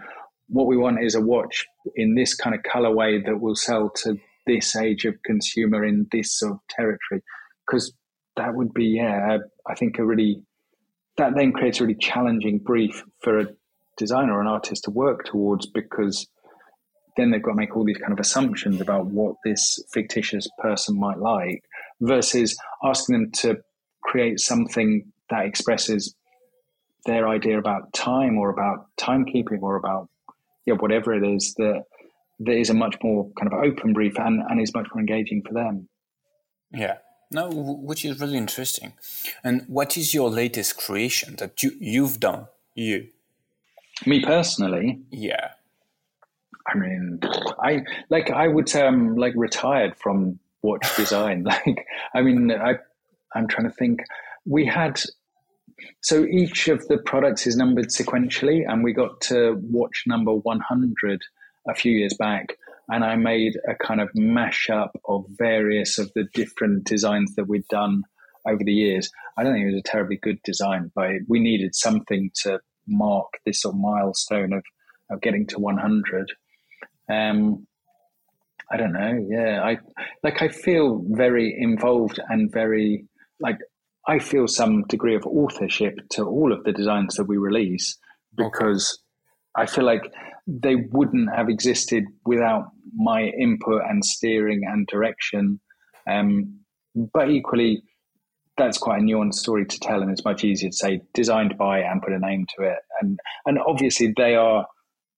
what we want is a watch in this kind of colorway that will sell to this age of consumer in this sort of territory. Because that would be yeah i think a really that then creates a really challenging brief for a designer or an artist to work towards because then they've got to make all these kind of assumptions about what this fictitious person might like versus asking them to create something that expresses their idea about time or about timekeeping or about yeah whatever it is that that is a much more kind of open brief and, and is much more engaging for them yeah No, which is really interesting. And what is your latest creation that you you've done? You, me personally, yeah. I mean, I like I would say I'm like retired from watch design. like, I mean, I I'm trying to think. We had so each of the products is numbered sequentially, and we got to watch number 100 a few years back. And I made a kind of mashup of various of the different designs that we'd done over the years. I don't think it was a terribly good design, but we needed something to mark this sort of milestone of, of getting to 100. Um, I don't know. Yeah, I like. I feel very involved and very like. I feel some degree of authorship to all of the designs that we release because okay. I feel like they wouldn't have existed without my input and steering and direction. Um, but equally, that's quite a nuanced story to tell, and it's much easier to say designed by and put a name to it. And and obviously, they are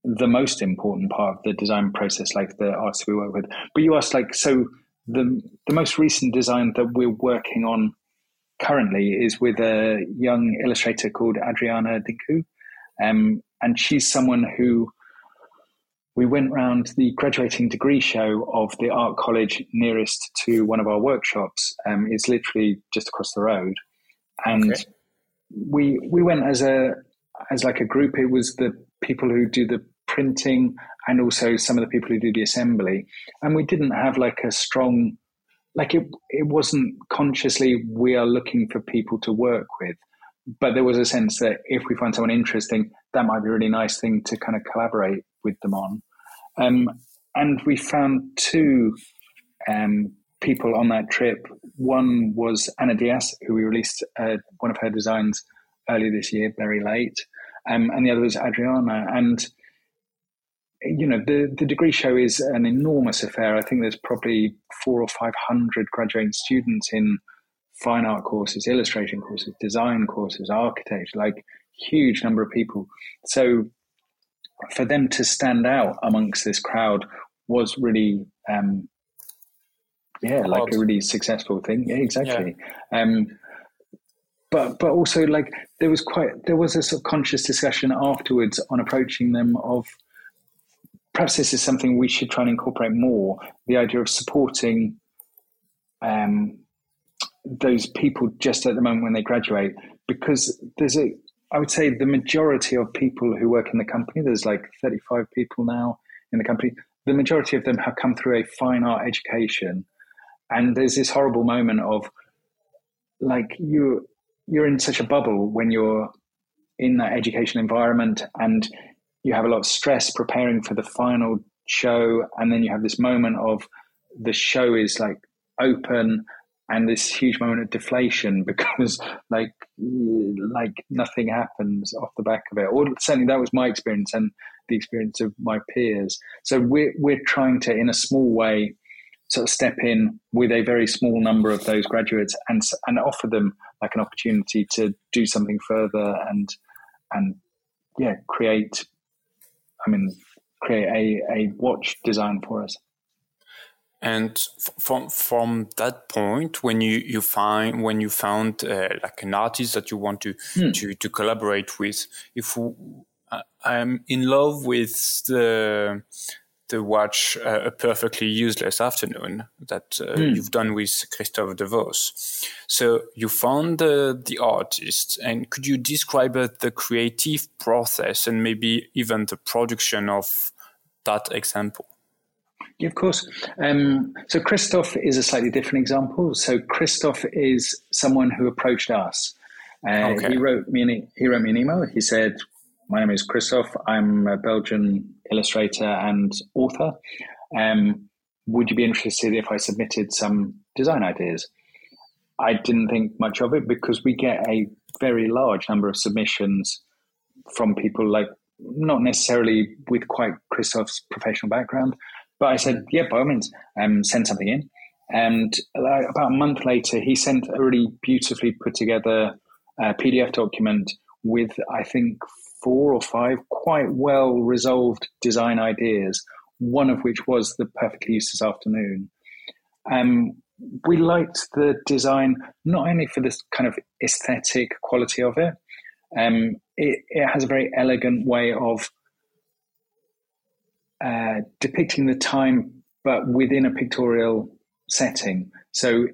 the most important part of the design process, like the artists we work with. But you asked, like, so the the most recent design that we're working on currently is with a young illustrator called Adriana Dinku, um, and she's someone who we went round the graduating degree show of the art college nearest to one of our workshops. Um, it's literally just across the road, and okay. we we went as a as like a group. It was the people who do the printing and also some of the people who do the assembly. And we didn't have like a strong, like it, it wasn't consciously we are looking for people to work with. But there was a sense that if we find someone interesting, that might be a really nice thing to kind of collaborate with them on. Um, and we found two um, people on that trip. One was Ana Diaz, who we released uh, one of her designs earlier this year, very late um, and the other was Adriana. And you know, the the degree show is an enormous affair. I think there's probably four or five hundred graduating students in fine art courses, illustration courses, design courses, architecture, like huge number of people. So for them to stand out amongst this crowd was really um, yeah, like a really successful thing. Yeah, exactly. Yeah. Um, but but also like there was quite there was a sort of conscious discussion afterwards on approaching them of perhaps this is something we should try and incorporate more the idea of supporting um, those people just at the moment when they graduate because there's a I would say the majority of people who work in the company there's like 35 people now in the company the majority of them have come through a fine art education. And there's this horrible moment of like you you're in such a bubble when you're in that education environment and you have a lot of stress preparing for the final show and then you have this moment of the show is like open and this huge moment of deflation because like like nothing happens off the back of it. Or certainly that was my experience and the experience of my peers. So we're we're trying to in a small way sort of step in with a very small number of those graduates and and offer them like an opportunity to do something further and and yeah create i mean create a, a watch design for us and from from that point when you you find when you found uh, like an artist that you want to hmm. to to collaborate with if uh, i'm in love with the to watch uh, a perfectly useless afternoon that uh, mm. you've done with Christophe DeVos. So you found uh, the artist, and could you describe uh, the creative process and maybe even the production of that example? Yeah, of course. Um, so Christophe is a slightly different example. So Christophe is someone who approached us. Uh, okay. He wrote me an, he wrote me an email. He said, "My name is Christophe. I'm a Belgian illustrator and author. Um, would you be interested if I submitted some design ideas? I didn't think much of it because we get a very large number of submissions from people like not necessarily with quite Christophe's professional background. But I said, yeah, by all means, um, send something in. And about a month later, he sent a really beautifully put together uh, PDF document with, I think, four or five quite well resolved design ideas, one of which was the perfectly useless afternoon. Um, we liked the design not only for this kind of aesthetic quality of it. Um, it, it has a very elegant way of uh, depicting the time, but within a pictorial setting. So,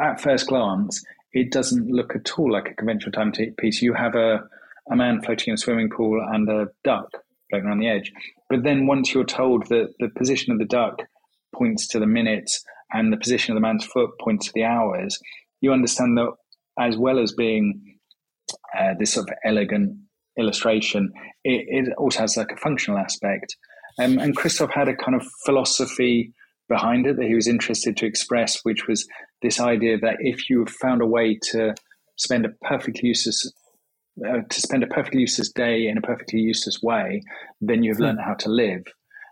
at first glance, it doesn't look at all like a conventional timepiece. You have a, a man floating in a swimming pool and a duck floating around the edge. But then, once you're told that the position of the duck points to the minutes and the position of the man's foot points to the hours, you understand that as well as being uh, this sort of elegant illustration, it, it, also has like a functional aspect. Um, and Christoph had a kind of philosophy behind it that he was interested to express, which was this idea that if you found a way to spend a perfectly useless uh, to spend a perfectly useless day in a perfectly useless way, then you've hmm. learned how to live.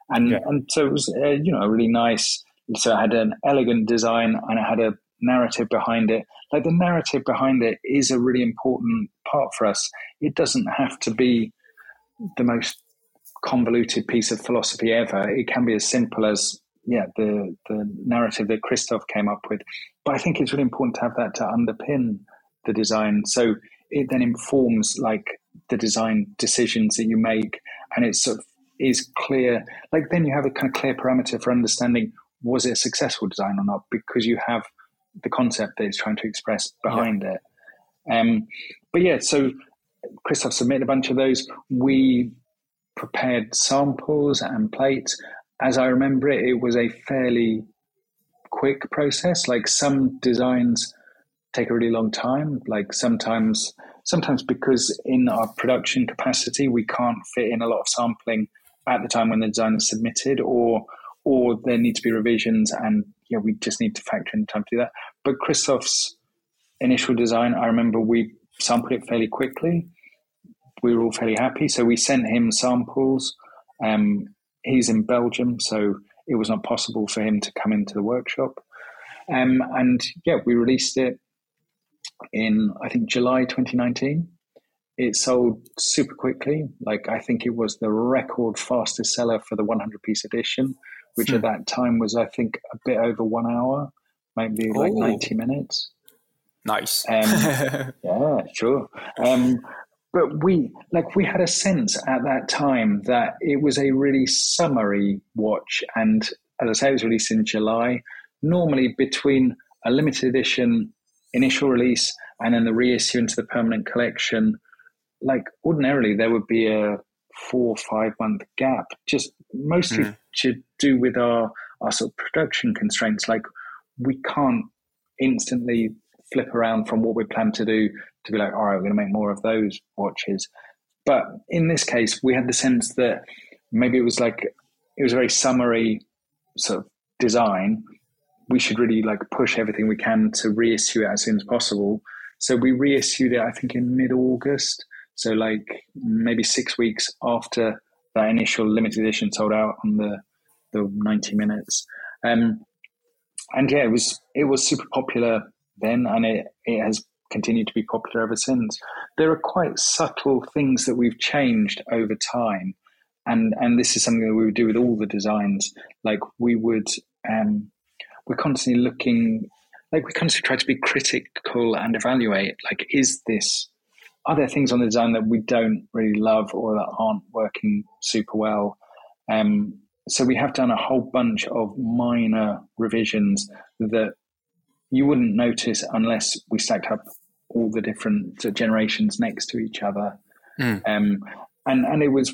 And yeah. and so it was uh, you know a really nice. So it had an elegant design and it had a narrative behind it. Like the narrative behind it is a really important part for us. It doesn't have to be the most convoluted piece of philosophy ever. It can be as simple as yeah, the the narrative that Christoph came up with. But I think it's really important to have that to underpin the design. So it then informs like the design decisions that you make, and it sort of is clear. Like then you have a kind of clear parameter for understanding was it a successful design or not because you have the concept that it's trying to express behind yeah. it. Um, but yeah, so Christoph submitted a bunch of those. We prepared samples and plates. As I remember it, it was a fairly quick process. Like some designs take a really long time. Like sometimes, sometimes because in our production capacity, we can't fit in a lot of sampling at the time when the design is submitted, or or there need to be revisions, and yeah, we just need to factor in time to do that. But Christoph's initial design, I remember we sampled it fairly quickly we were all fairly happy. So we sent him samples. Um, he's in Belgium, so it was not possible for him to come into the workshop. Um, and yeah, we released it in I think July 2019. It sold super quickly. Like I think it was the record fastest seller for the 100 piece edition, which hmm. at that time was I think a bit over one hour, maybe like 90 minutes. Nice. Um, yeah, sure. Um, but we like we had a sense at that time that it was a really summery watch and as i say it was released in july normally between a limited edition initial release and then the reissue into the permanent collection like ordinarily there would be a four or five month gap just mostly mm. to do with our our sort of production constraints like we can't instantly flip around from what we plan to do to be like, all right, we're going to make more of those watches. But in this case, we had the sense that maybe it was like it was a very summery sort of design. We should really like push everything we can to reissue it as soon as possible. So we reissued it, I think, in mid August. So like maybe six weeks after that initial limited edition sold out on the the ninety minutes. Um, and yeah, it was it was super popular then, and it it has continued to be popular ever since. There are quite subtle things that we've changed over time, and and this is something that we would do with all the designs. Like we would, um, we're constantly looking, like we constantly try to be critical and evaluate. Like, is this? Are there things on the design that we don't really love or that aren't working super well? Um, so we have done a whole bunch of minor revisions that you wouldn't notice unless we stacked up all the different generations next to each other. Mm. Um, and and it was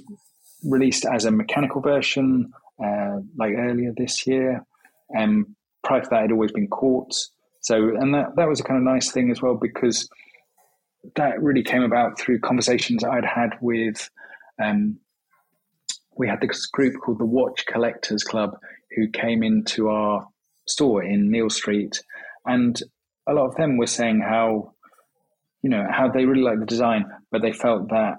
released as a mechanical version uh, like earlier this year. Um, prior to that, had always been quartz. So and that that was a kind of nice thing as well because that really came about through conversations I'd had with. Um, we had this group called the Watch Collectors Club who came into our store in Neal Street, and a lot of them were saying how you know how they really liked the design, but they felt that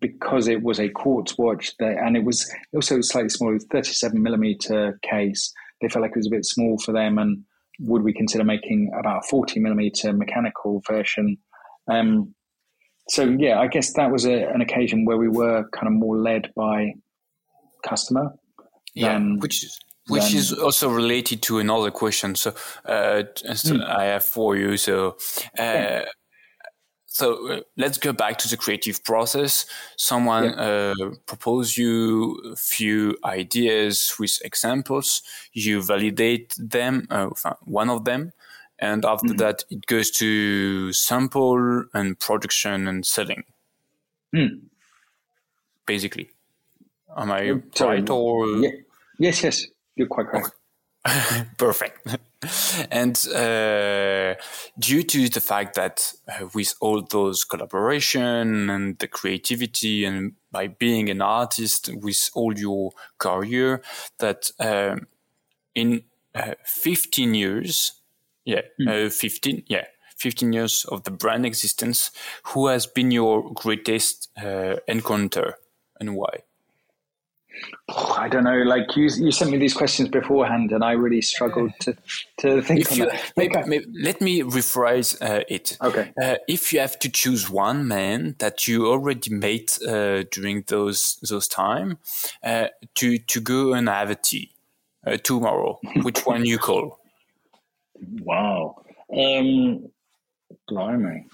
because it was a quartz watch, and it was also slightly smaller, thirty-seven millimeter case. They felt like it was a bit small for them, and would we consider making about a forty millimeter mechanical version? Um, so yeah, I guess that was a, an occasion where we were kind of more led by customer. Yeah, which is which is also related to another question. So, uh, mm. I have for you. So, uh, yeah. So uh, let's go back to the creative process. Someone yeah. uh, propose you a few ideas with examples. You validate them, uh, one of them, and after mm-hmm. that, it goes to sample and production and selling. Mm. Basically, am I right or? Yeah. Yes, yes. You're quite correct. Perfect. and uh, due to the fact that uh, with all those collaboration and the creativity and by being an artist with all your career, that um, in uh, 15 years, yeah, mm. 15, yeah, 15 years of the brand existence, who has been your greatest uh, encounter and why? I don't know. Like you, you sent me these questions beforehand, and I really struggled to to think if on you. Maybe, maybe, let me rephrase uh, it. Okay. Uh, if you have to choose one man that you already met uh, during those those time uh, to to go and have a tea uh, tomorrow, which one you call? Wow. Um, blimey.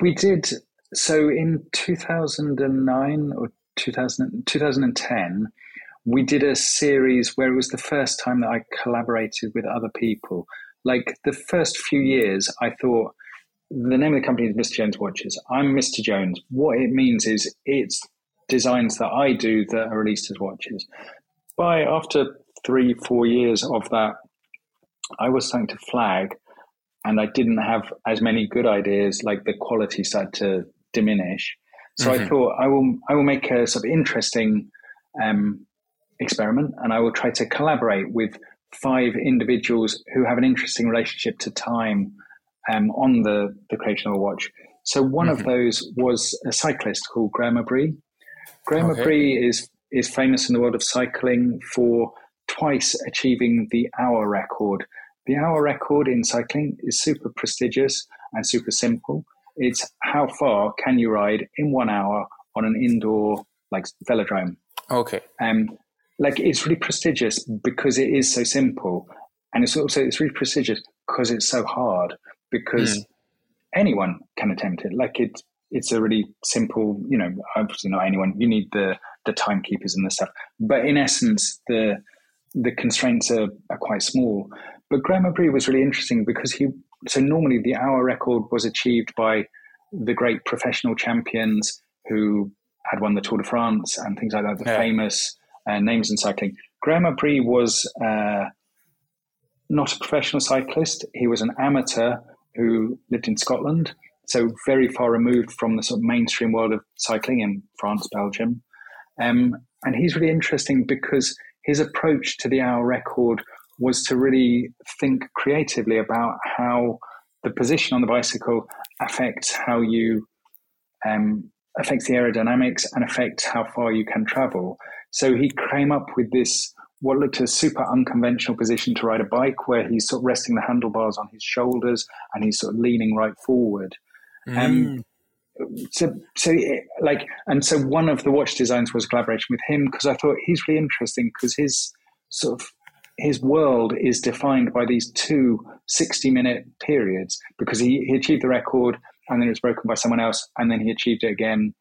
We did so in two thousand and nine or 2000, 2010, we did a series where it was the first time that I collaborated with other people. Like the first few years, I thought the name of the company is Mr. Jones Watches. I'm Mr. Jones. What it means is it's designs that I do that are released as watches. By after three, four years of that, I was starting to flag and I didn't have as many good ideas, like the quality started to diminish. So mm-hmm. I thought I will I will make a sort of interesting um, experiment, and I will try to collaborate with five individuals who have an interesting relationship to time um, on the the creation of a watch. So one mm-hmm. of those was a cyclist called Graeme Obree. Graeme okay. Obree is is famous in the world of cycling for twice achieving the hour record. The hour record in cycling is super prestigious and super simple. It's how far can you ride in one hour on an indoor like velodrome. Okay. Um, like it's really prestigious because it is so simple, and it's also it's really prestigious because it's so hard because mm. anyone can attempt it. Like it's it's a really simple, you know, obviously not anyone. You need the the timekeepers and the stuff, but in essence, the the constraints are, are quite small. But Graeme Obree was really interesting because he so normally the hour record was achieved by the great professional champions who had won the Tour de France and things like that, the yeah. famous uh, names in cycling. Graeme Obree was uh, not a professional cyclist. He was an amateur who lived in Scotland, so very far removed from the sort of mainstream world of cycling in France, Belgium. Um, and he's really interesting because his approach to the hour record was to really think creatively about how the position on the bicycle affects how you um, affects the aerodynamics and affects how far you can travel. So he came up with this what looked a super unconventional position to ride a bike, where he's sort of resting the handlebars on his shoulders and he's sort of leaning right forward. Mm. Um, so, so like, and so one of the watch designs was collaboration with him because I thought he's really interesting because his sort of his world is defined by these two 60 minute periods because he, he achieved the record and then it was broken by someone else and then he achieved it again.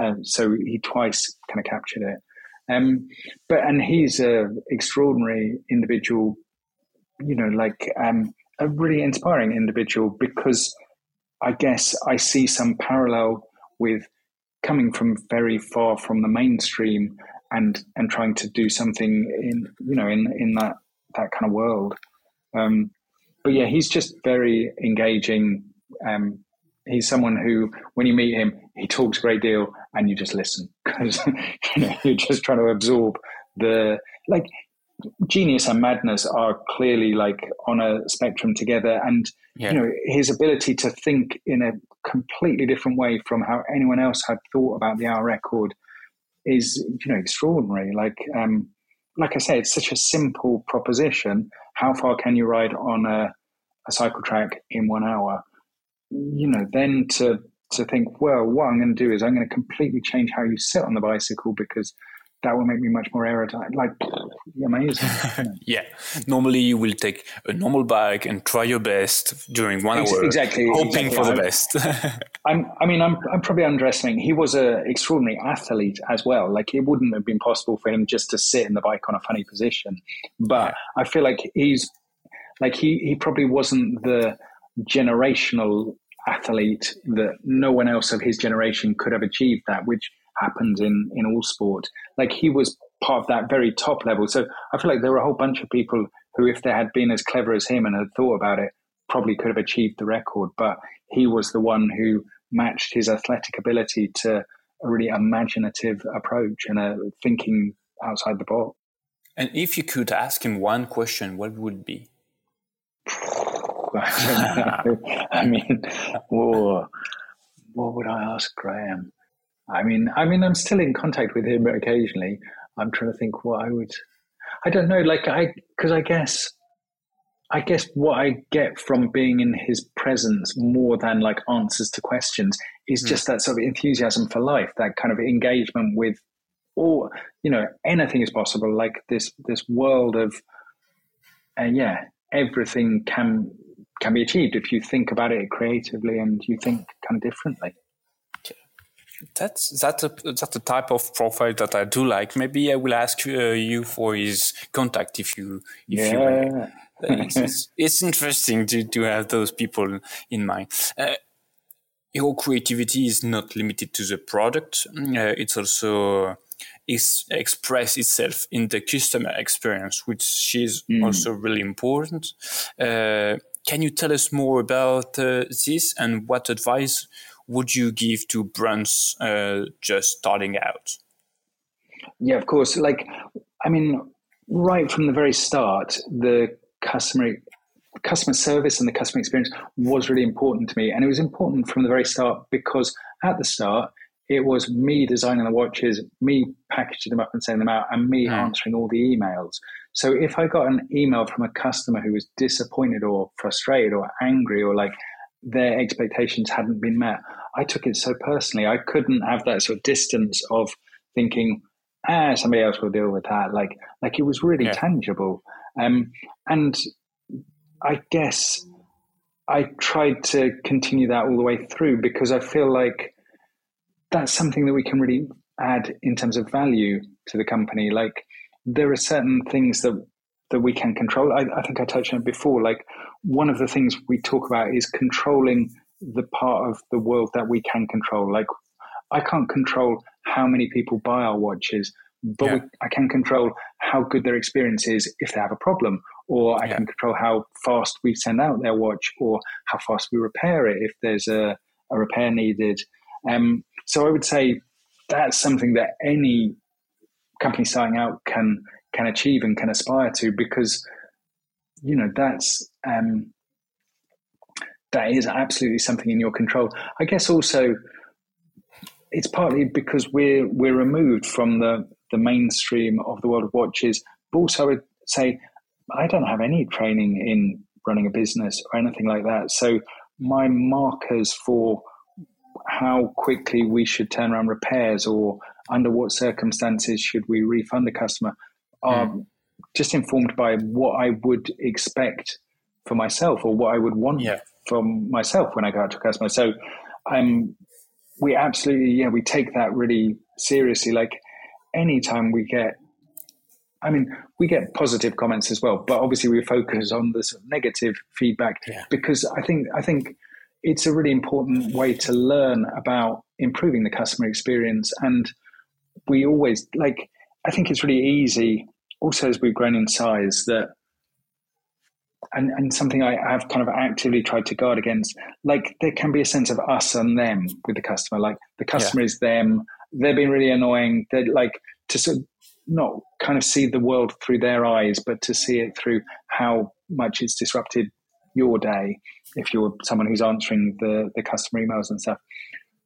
Um, so he twice kind of captured it. Um, but and he's an extraordinary individual, you know, like um, a really inspiring individual because I guess I see some parallel with coming from very far from the mainstream and and trying to do something in you know in in that that kind of world. Um, but yeah, he's just very engaging. Um, he's someone who, when you meet him, he talks a great deal, and you just listen because you know, you're just trying to absorb the like genius and madness are clearly like on a spectrum together and yeah. you know his ability to think in a completely different way from how anyone else had thought about the hour record is you know extraordinary. Like um, like I say, it's such a simple proposition. How far can you ride on a, a cycle track in one hour? You know, then to to think, well, what I'm going to do is I'm going to completely change how you sit on the bicycle because that will make me much more aerodynamic. Like, amazing. yeah. Normally, you will take a normal bike and try your best during one hour, exactly, hoping exactly. for the best. I'm, I mean, I'm, I'm probably underestimating. He was an extraordinary athlete as well. Like, it wouldn't have been possible for him just to sit in the bike on a funny position. But yeah. I feel like he's like he he probably wasn't the generational athlete that no one else of his generation could have achieved that, which happens in in all sport. Like he was part of that very top level. So I feel like there were a whole bunch of people who, if they had been as clever as him and had thought about it, probably could have achieved the record. But he was the one who matched his athletic ability to a really imaginative approach and a thinking outside the box. And if you could ask him one question, what would it be? I mean, whoa, what would I ask Graeme? I mean, I mean, I'm still in contact with him occasionally. I'm trying to think what I would. I don't know, like I, because I guess, I guess what I get from being in his presence more than like answers to questions is mm. just that sort of enthusiasm for life, that kind of engagement with all, you know, anything is possible. Like this, this world of, and uh, yeah, everything can can be achieved if you think about it creatively and you think kind of differently. That's that's a that's a type of profile that I do like. Maybe I will ask uh, you for his contact if you if yeah. you. It's, it's, it's, interesting to, to have those people in mind. Uh, your creativity is not limited to the product. Uh, it's also is express itself in the customer experience, which is mm. also really important. Uh, can you tell us more about uh, this and what advice would you give to brands uh, just starting out? Yeah, of course. Like, I mean, right from the very start, the customer customer service and the customer experience was really important to me, and it was important from the very start because at the start it was me designing the watches, me packaging them up and sending them out, and me mm. answering all the emails. So if I got an email from a customer who was disappointed or frustrated or angry or like their expectations hadn't been met, I took it so personally. I couldn't have that sort of distance of thinking, ah, somebody else will deal with that. Like, like it was really yeah. tangible. Um, and I guess I tried to continue that all the way through because I feel like that's something that we can really add in terms of value to the company. Like, there are certain things that that we can control. I, I think I touched on it before. Like, one of the things we talk about is controlling the part of the world that we can control. Like, I can't control how many people buy our watches, but yeah. we, I can control how good their experience is if they have a problem, or I yeah. can control how fast we send out their watch, or how fast we repair it if there's a, a repair needed. Um, so I would say that's something that any company starting out can can achieve and can aspire to because you know that's um, that is absolutely something in your control. I guess also it's partly because we're we're removed from the the mainstream of the world of watches, but also I would say I don't have any training in running a business or anything like that. So my markers for how quickly we should turn around repairs or under what circumstances should we refund a customer are mm. Just informed by what I would expect for myself or what I would want yeah from myself when I go out to a customer. So um, we absolutely, yeah, we take that really seriously. Like anytime we get, I mean, we get positive comments as well, but obviously we focus on the sort of negative feedback yeah. because I think, I think it's a really important way to learn about improving the customer experience. And we always like, I think it's really easy also as we've grown in size that and, and something I have kind of actively tried to guard against. Like there can be a sense of us and them with the customer. Like the customer yeah. is them. They're being really annoying. They're like to sort of not kind of see the world through their eyes, but to see it through how much it's disrupted your day if you're someone who's answering the, the customer emails and stuff.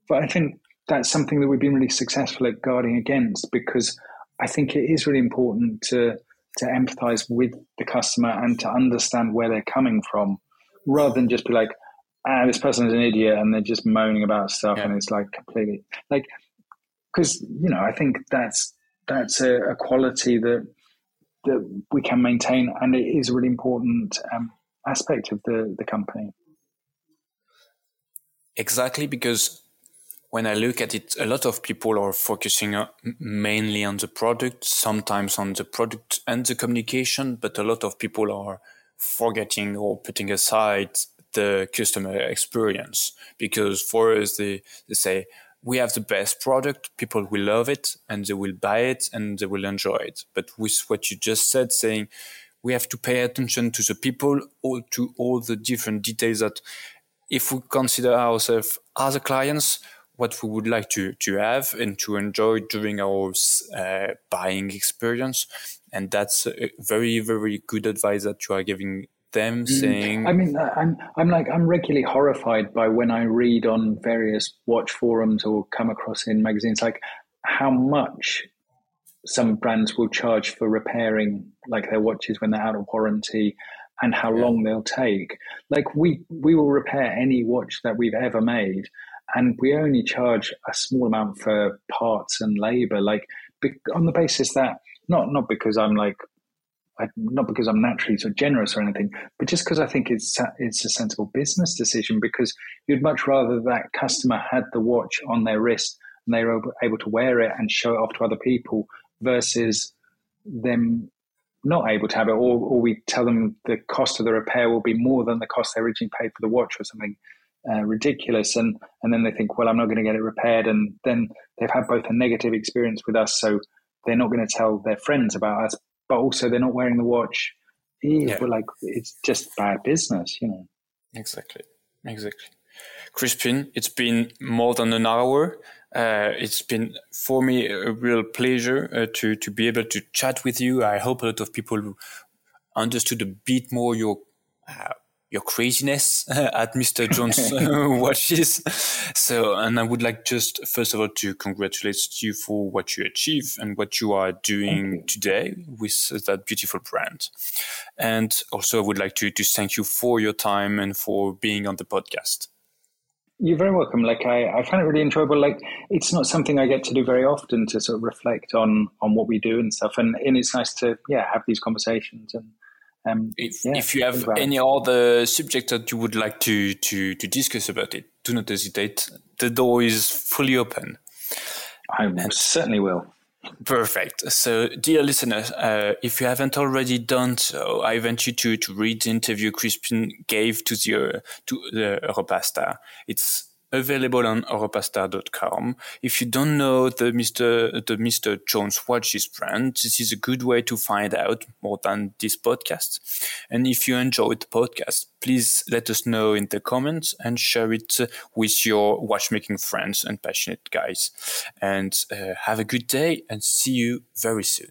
But I think that's something that we've been really successful at guarding against because I think it is really important to to empathize with the customer and to understand where they're coming from rather than just be like, ah, this person is an idiot and they're just moaning about stuff yeah. and it's like completely like, because, you know, I think that's that's a, a, quality that that we can maintain, and it is a really important um, aspect of the the company. Exactly, because when I look at it, a lot of people are focusing uh, mainly on the product, sometimes on the product and the communication, but a lot of people are forgetting or putting aside the customer experience because for us, they, they say, we have the best product, people will love it and they will buy it and they will enjoy it. But with what you just said, saying we have to pay attention to the people or to all the different details that if we consider ourselves as clients, what we would like to, to have and to enjoy during our uh, buying experience. And that's a very, very good advice that you are giving them mm. saying i mean i'm i'm like i'm regularly horrified by when i read on various watch forums or come across in magazines like how much some brands will charge for repairing like their watches when they're out of warranty and how yeah. long they'll take like we we will repair any watch that we've ever made and we only charge a small amount for parts and labor like on the basis that not not because i'm like I, not because I'm naturally so generous or anything, but just because I think it's it's a sensible business decision. Because you'd much rather that customer had the watch on their wrist and they were able to wear it and show it off to other people, versus them not able to have it, or, or we tell them the cost of the repair will be more than the cost they originally paid for the watch, or something uh, ridiculous, and and then they think, well, I'm not going to get it repaired, and then they've had both a negative experience with us, so they're not going to tell their friends about us but also they're not wearing the watch. Yeah. But like it's just bad business, you know. Exactly, exactly. Crispin, it's been more than an hour. Uh, it's been for me a real pleasure uh, to to be able to chat with you. I hope a lot of people understood a bit more your uh, your craziness at Mr. Jones watches. So, and I would like just first of all to congratulate you for what you achieve and what you are doing you. today with that beautiful brand. And also, I would like to, to thank you for your time and for being on the podcast. You're very welcome. Like I, I find it really enjoyable. Like it's not something I get to do very often to sort of reflect on on what we do and stuff. And, and it's nice to yeah have these conversations and um, if, yeah, if you have any other subject that you would like to, to, to discuss about it, do not hesitate. The door is fully open. I and certainly will. Perfect. So, dear listeners, uh, if you haven't already done so, I invite you to, to read the interview Crispin gave to the, uh, to the Europa Star. It's available on europastar.com. If you don't know the Mr. the Mr. Jones watches brand, this is a good way to find out more than this podcast. And if you enjoyed the podcast, please let us know in the comments and share it with your watchmaking friends and passionate guys. And uh, have a good day and see you very soon.